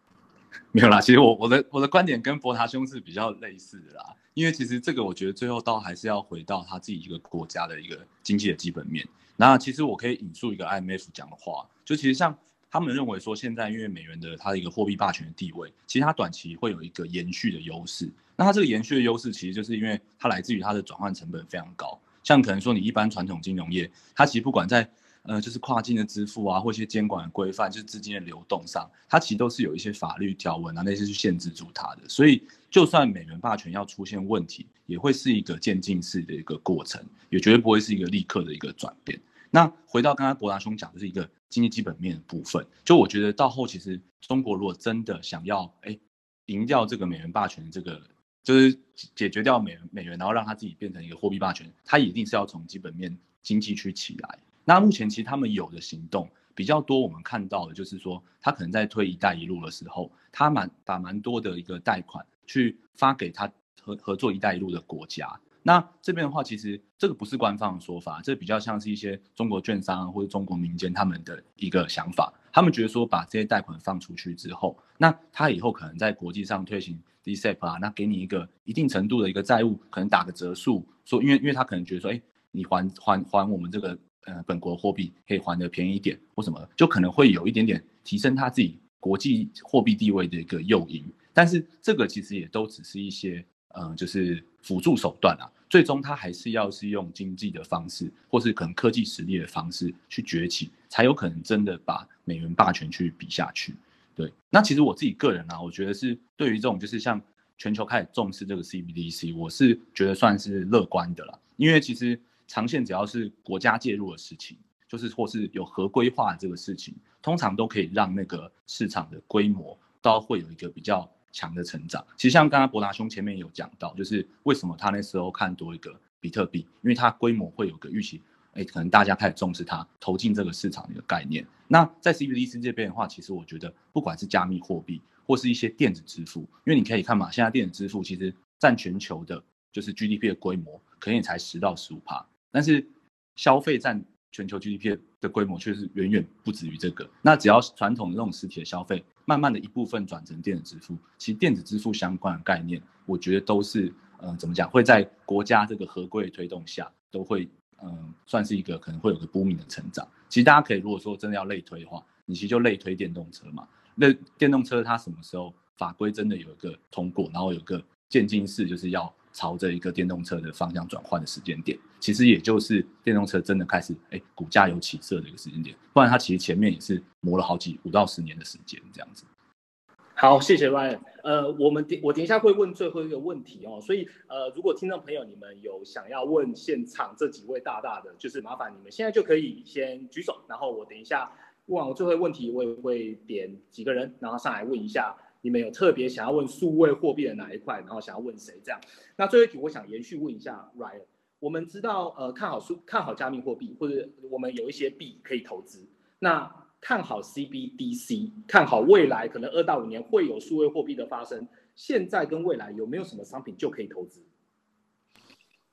*laughs* 没有啦，其实我我的我的观点跟博塔兄是比较类似的啦，因为其实这个我觉得最后倒还是要回到他自己一个国家的一个经济的基本面。那其实我可以引述一个 IMF 讲的话，就其实像他们认为说，现在因为美元的它的一个货币霸权的地位，其实它短期会有一个延续的优势。那它这个延续的优势，其实就是因为它来自于它的转换成本非常高。像可能说你一般传统金融业，它其实不管在呃，就是跨境的支付啊，或一些监管的规范，就是资金的流动上，它其实都是有一些法律条文啊，那些去限制住它的。所以，就算美元霸权要出现问题，也会是一个渐进式的一个过程，也绝对不会是一个立刻的一个转变。那回到刚刚博达兄讲的是一个经济基本面的部分，就我觉得到后其实中国如果真的想要哎赢掉这个美元霸权，这个就是解决掉美元美元，然后让它自己变成一个货币霸权，它一定是要从基本面经济去起来。那目前其实他们有的行动比较多，我们看到的就是说，他可能在推“一带一路”的时候，他蛮把蛮多的一个贷款去发给他合合作“一带一路”的国家。那这边的话，其实这个不是官方的说法，这比较像是一些中国券商或者中国民间他们的一个想法。他们觉得说，把这些贷款放出去之后，那他以后可能在国际上推行 DCEP 啊，那给你一个一定程度的一个债务，可能打个折数，说因为因为他可能觉得说，哎，你还还还我们这个。呃，本国货币可以还的便宜一点或什么，就可能会有一点点提升他自己国际货币地位的一个诱因。但是这个其实也都只是一些，呃，就是辅助手段啊。最终它还是要是用经济的方式，或是可能科技实力的方式去崛起，才有可能真的把美元霸权去比下去。对，那其实我自己个人啊，我觉得是对于这种就是像全球开始重视这个 CBDC，我是觉得算是乐观的了，因为其实。长线只要是国家介入的事情，就是或是有合规化这个事情，通常都可以让那个市场的规模都会有一个比较强的成长。其实像刚刚博达兄前面有讲到，就是为什么他那时候看多一个比特币，因为它规模会有个预期，哎，可能大家开始重视它投进这个市场的一个概念。那在 CBDC 这边的话，其实我觉得不管是加密货币或是一些电子支付，因为你可以看嘛，现在电子支付其实占全球的就是 GDP 的规模，可能也才十到十五帕。但是消费占全球 GDP 的规模却是远远不止于这个。那只要传统的这种实体的消费，慢慢的一部分转成电子支付，其实电子支付相关的概念，我觉得都是，呃，怎么讲，会在国家这个合规的推动下，都会，嗯，算是一个可能会有个不明的成长。其实大家可以如果说真的要类推的话，你其实就类推电动车嘛。那电动车它什么时候法规真的有一个通过，然后有个渐进式，就是要。朝着一个电动车的方向转换的时间点，其实也就是电动车真的开始哎股价有起色的一个时间点，不然它其实前面也是磨了好几五到十年的时间这样子。好，谢谢 Ryan。呃，我们等我等一下会问最后一个问题哦，所以呃，如果听众朋友你们有想要问现场这几位大大的，就是麻烦你们现在就可以先举手，然后我等一下问完我最后一个问题，我也会点几个人，然后上来问一下你们有特别想要问数位货币的哪一块，然后想要问谁这样。那最后一题我想延续问一下 Ryan，我们知道呃看好数看好加密货币，或者我们有一些币可以投资，那看好 CBDC，看好未来可能二到五年会有数位货币的发生。现在跟未来有没有什么商品就可以投资？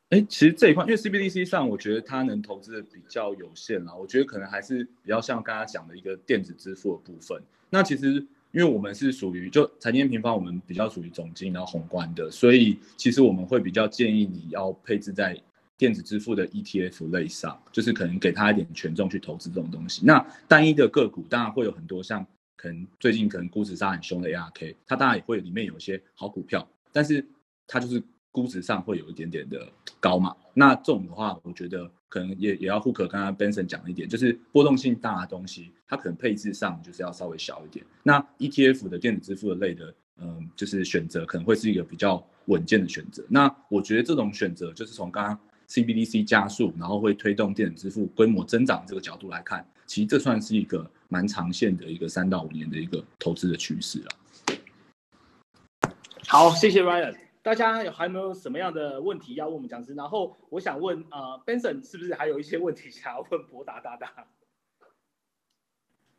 哎，其实这一块，因为 CBDC 上，我觉得它能投资的比较有限啦。我觉得可能还是比较像刚刚讲的一个电子支付的部分。那其实因为我们是属于就财经平方，我们比较属于总经然后宏观的，所以其实我们会比较建议你要配置在。电子支付的 ETF 类上，就是可能给他一点权重去投资这种东西。那单一的个股当然会有很多，像可能最近可能估值杀很凶的 ARK，它当然也会里面有一些好股票，但是它就是估值上会有一点点的高嘛。那这种的话，我觉得可能也也要互可刚刚 Benson 讲一点，就是波动性大的东西，它可能配置上就是要稍微小一点。那 ETF 的电子支付的类的，嗯，就是选择可能会是一个比较稳健的选择。那我觉得这种选择就是从刚刚。CBDC 加速，然后会推动电子支付规模增长这个角度来看，其实这算是一个蛮长线的一个三到五年的一个投资的趋势了。好，谢谢 Ryan。大家有还有没有什么样的问题要问我们讲师？然后我想问呃，Benson 是不是还有一些问题想要问博达大大？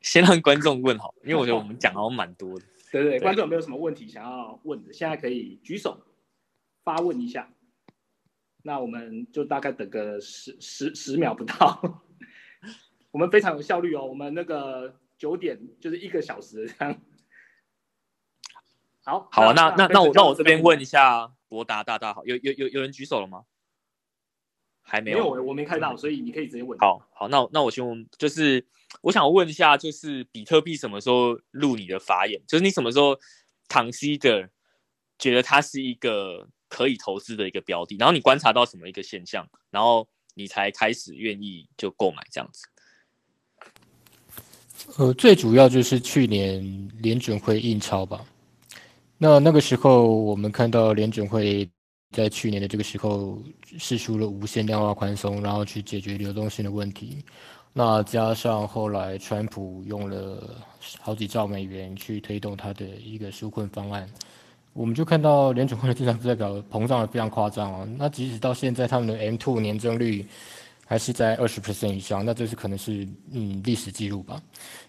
先让观众问好，因为我觉得我们讲好像蛮多的。*laughs* 对对，观众有没有什么问题想要问的？现在可以举手发问一下。那我们就大概等个十十十秒不到，*laughs* 我们非常有效率哦。我们那个九点就是一个小时这样。好，好啊，那那那我那我这边问一下博达大大好，有有有有人举手了吗？还没有，没有，我没看到，所以你可以直接问。好好，那那我先问，就是我想问一下，就是比特币什么时候入你的法眼？就是你什么时候唐西的觉得它是一个？可以投资的一个标的，然后你观察到什么一个现象，然后你才开始愿意就购买这样子。呃，最主要就是去年联准会印钞吧。那那个时候我们看到联准会在去年的这个时候试出了无限量化宽松，然后去解决流动性的问题。那加上后来川普用了好几兆美元去推动他的一个纾困方案。我们就看到联准会的资产负债表膨胀的非常夸张哦。那即使到现在，他们的 M2 年增率还是在二十 percent 以上，那这是可能是嗯历史记录吧。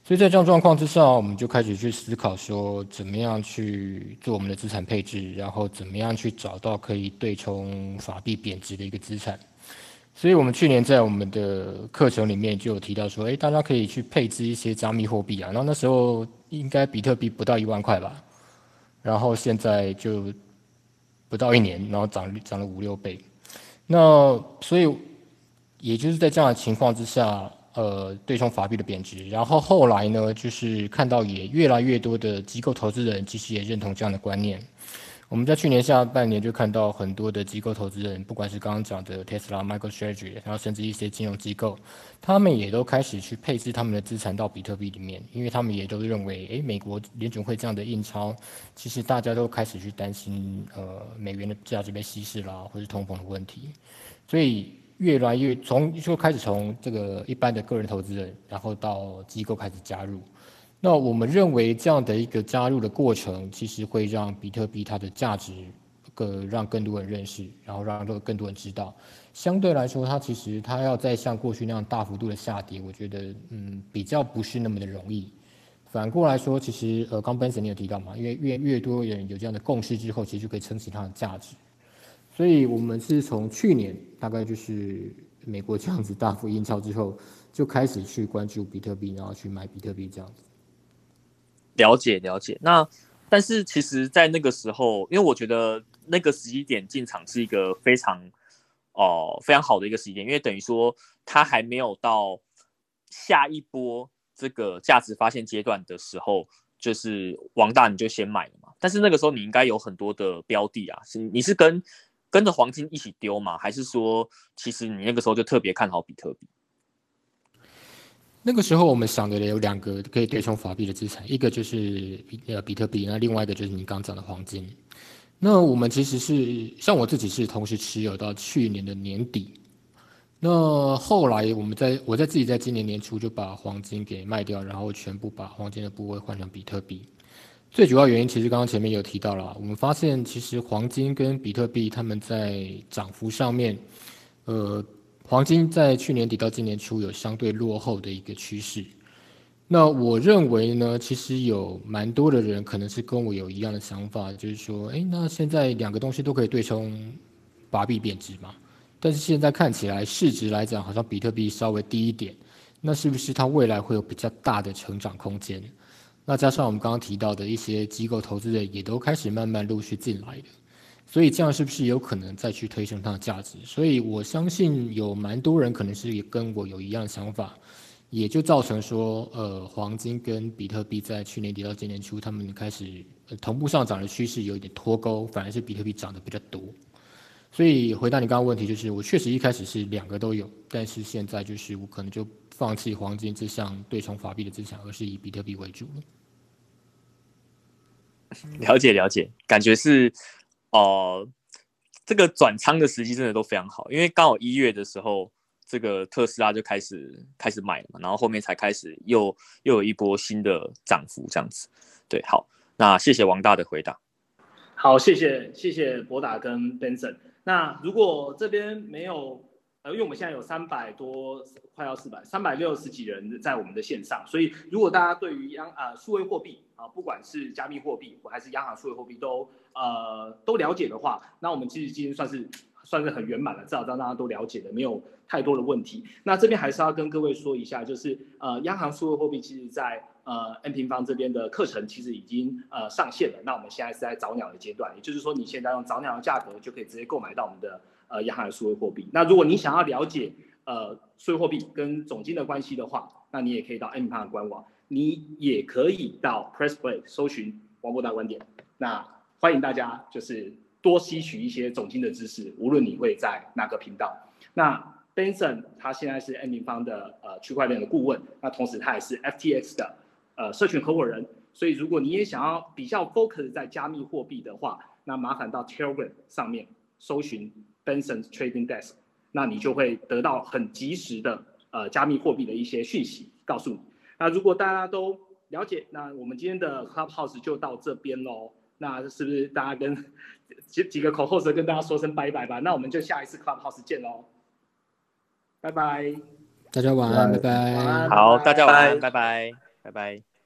所以在这样状况之下，我们就开始去思考说，怎么样去做我们的资产配置，然后怎么样去找到可以对冲法币贬值的一个资产。所以我们去年在我们的课程里面就有提到说，哎，大家可以去配置一些加密货币啊。然后那时候应该比特币不到一万块吧。然后现在就不到一年，然后涨涨了五六倍，那所以也就是在这样的情况之下，呃，对冲法币的贬值。然后后来呢，就是看到也越来越多的机构投资人其实也认同这样的观念。我们在去年下半年就看到很多的机构投资人，不管是刚刚讲的 Tesla、Michael s t r a t e g y 然后甚至一些金融机构，他们也都开始去配置他们的资产到比特币里面，因为他们也都认为，诶，美国联准会这样的印钞，其实大家都开始去担心，呃，美元的价值被稀释啦，或是通膨的问题，所以越来越从就开始从这个一般的个人投资人，然后到机构开始加入。那我们认为这样的一个加入的过程，其实会让比特币它的价值更让更多人认识，然后让更多人知道。相对来说，它其实它要再像过去那样大幅度的下跌，我觉得嗯比较不是那么的容易。反过来说，其实呃刚 Benson 你有提到嘛，因为越越多人有这样的共识之后，其实就可以撑起它的价值。所以我们是从去年大概就是美国这样子大幅印钞之后，就开始去关注比特币，然后去买比特币这样子。了解了解，那但是其实，在那个时候，因为我觉得那个时机点进场是一个非常哦非常好的一个时间，因为等于说它还没有到下一波这个价值发现阶段的时候，就是王大你就先买了嘛。但是那个时候你应该有很多的标的啊，是你是跟跟着黄金一起丢吗？还是说其实你那个时候就特别看好比特币？那个时候我们想的有两个可以对冲法币的资产，一个就是比呃比特币，那另外一个就是你刚讲的黄金。那我们其实是像我自己是同时持有到去年的年底。那后来我们在我在自己在今年年初就把黄金给卖掉，然后全部把黄金的部位换成比特币。最主要原因其实刚刚前面有提到了，我们发现其实黄金跟比特币他们在涨幅上面，呃，黄金在去年底到今年初有相对落后的一个趋势。那我认为呢，其实有蛮多的人可能是跟我有一样的想法，就是说，哎，那现在两个东西都可以对冲，把币贬值嘛？但是现在看起来市值来讲，好像比特币稍微低一点，那是不是它未来会有比较大的成长空间？那加上我们刚刚提到的一些机构投资人也都开始慢慢陆续进来的，所以这样是不是有可能再去推升它的价值？所以我相信有蛮多人可能是也跟我有一样的想法，也就造成说，呃，黄金跟比特币在去年底到今年初，他们开始同步上涨的趋势有一点脱钩，反而是比特币涨得比较多。所以回答你刚刚问题，就是我确实一开始是两个都有，但是现在就是我可能就放弃黄金这项对冲法币的资产，而是以比特币为主了。了解了解，感觉是，哦，这个转仓的时机真的都非常好，因为刚好一月的时候，这个特斯拉就开始开始买了嘛，然后后面才开始又又有一波新的涨幅这样子。对，好，那谢谢王大的回答。好，谢谢谢谢博达跟 Benson。那如果这边没有。因为我们现在有三百多，快要四百，三百六十几人在我们的线上，所以如果大家对于央啊数位货币啊，不管是加密货币或还是央行数位货币都呃都了解的话，那我们其实今天算是算是很圆满了，至少让大家都了解了，没有太多的问题。那这边还是要跟各位说一下，就是呃央行数位货币其实在呃 N 平方这边的课程其实已经呃上线了，那我们现在是在早鸟的阶段，也就是说你现在用早鸟的价格就可以直接购买到我们的。呃，央行的数位货币。那如果你想要了解呃数位货币跟总金的关系的话，那你也可以到 M 盘的官网，你也可以到 Press Play 搜寻王博大观点。那欢迎大家就是多吸取一些总金的知识，无论你会在哪个频道。那 Benson 他现在是 M 平方的呃区块链的顾问，那同时他也是 FTX 的呃社群合伙人。所以如果你也想要比较 focus 在加密货币的话，那麻烦到 Telegram 上面搜寻。Benson Trading Desk，那你就会得到很及时的呃加密货币的一些讯息，告诉你。那如果大家都了解，那我们今天的 Clubhouse 就到这边喽。那是不是大家跟几几个口后舌跟大家说声拜拜吧？那我们就下一次 Clubhouse 见喽，拜拜，大家晚安，拜拜，好，大家晚安，拜拜，拜拜。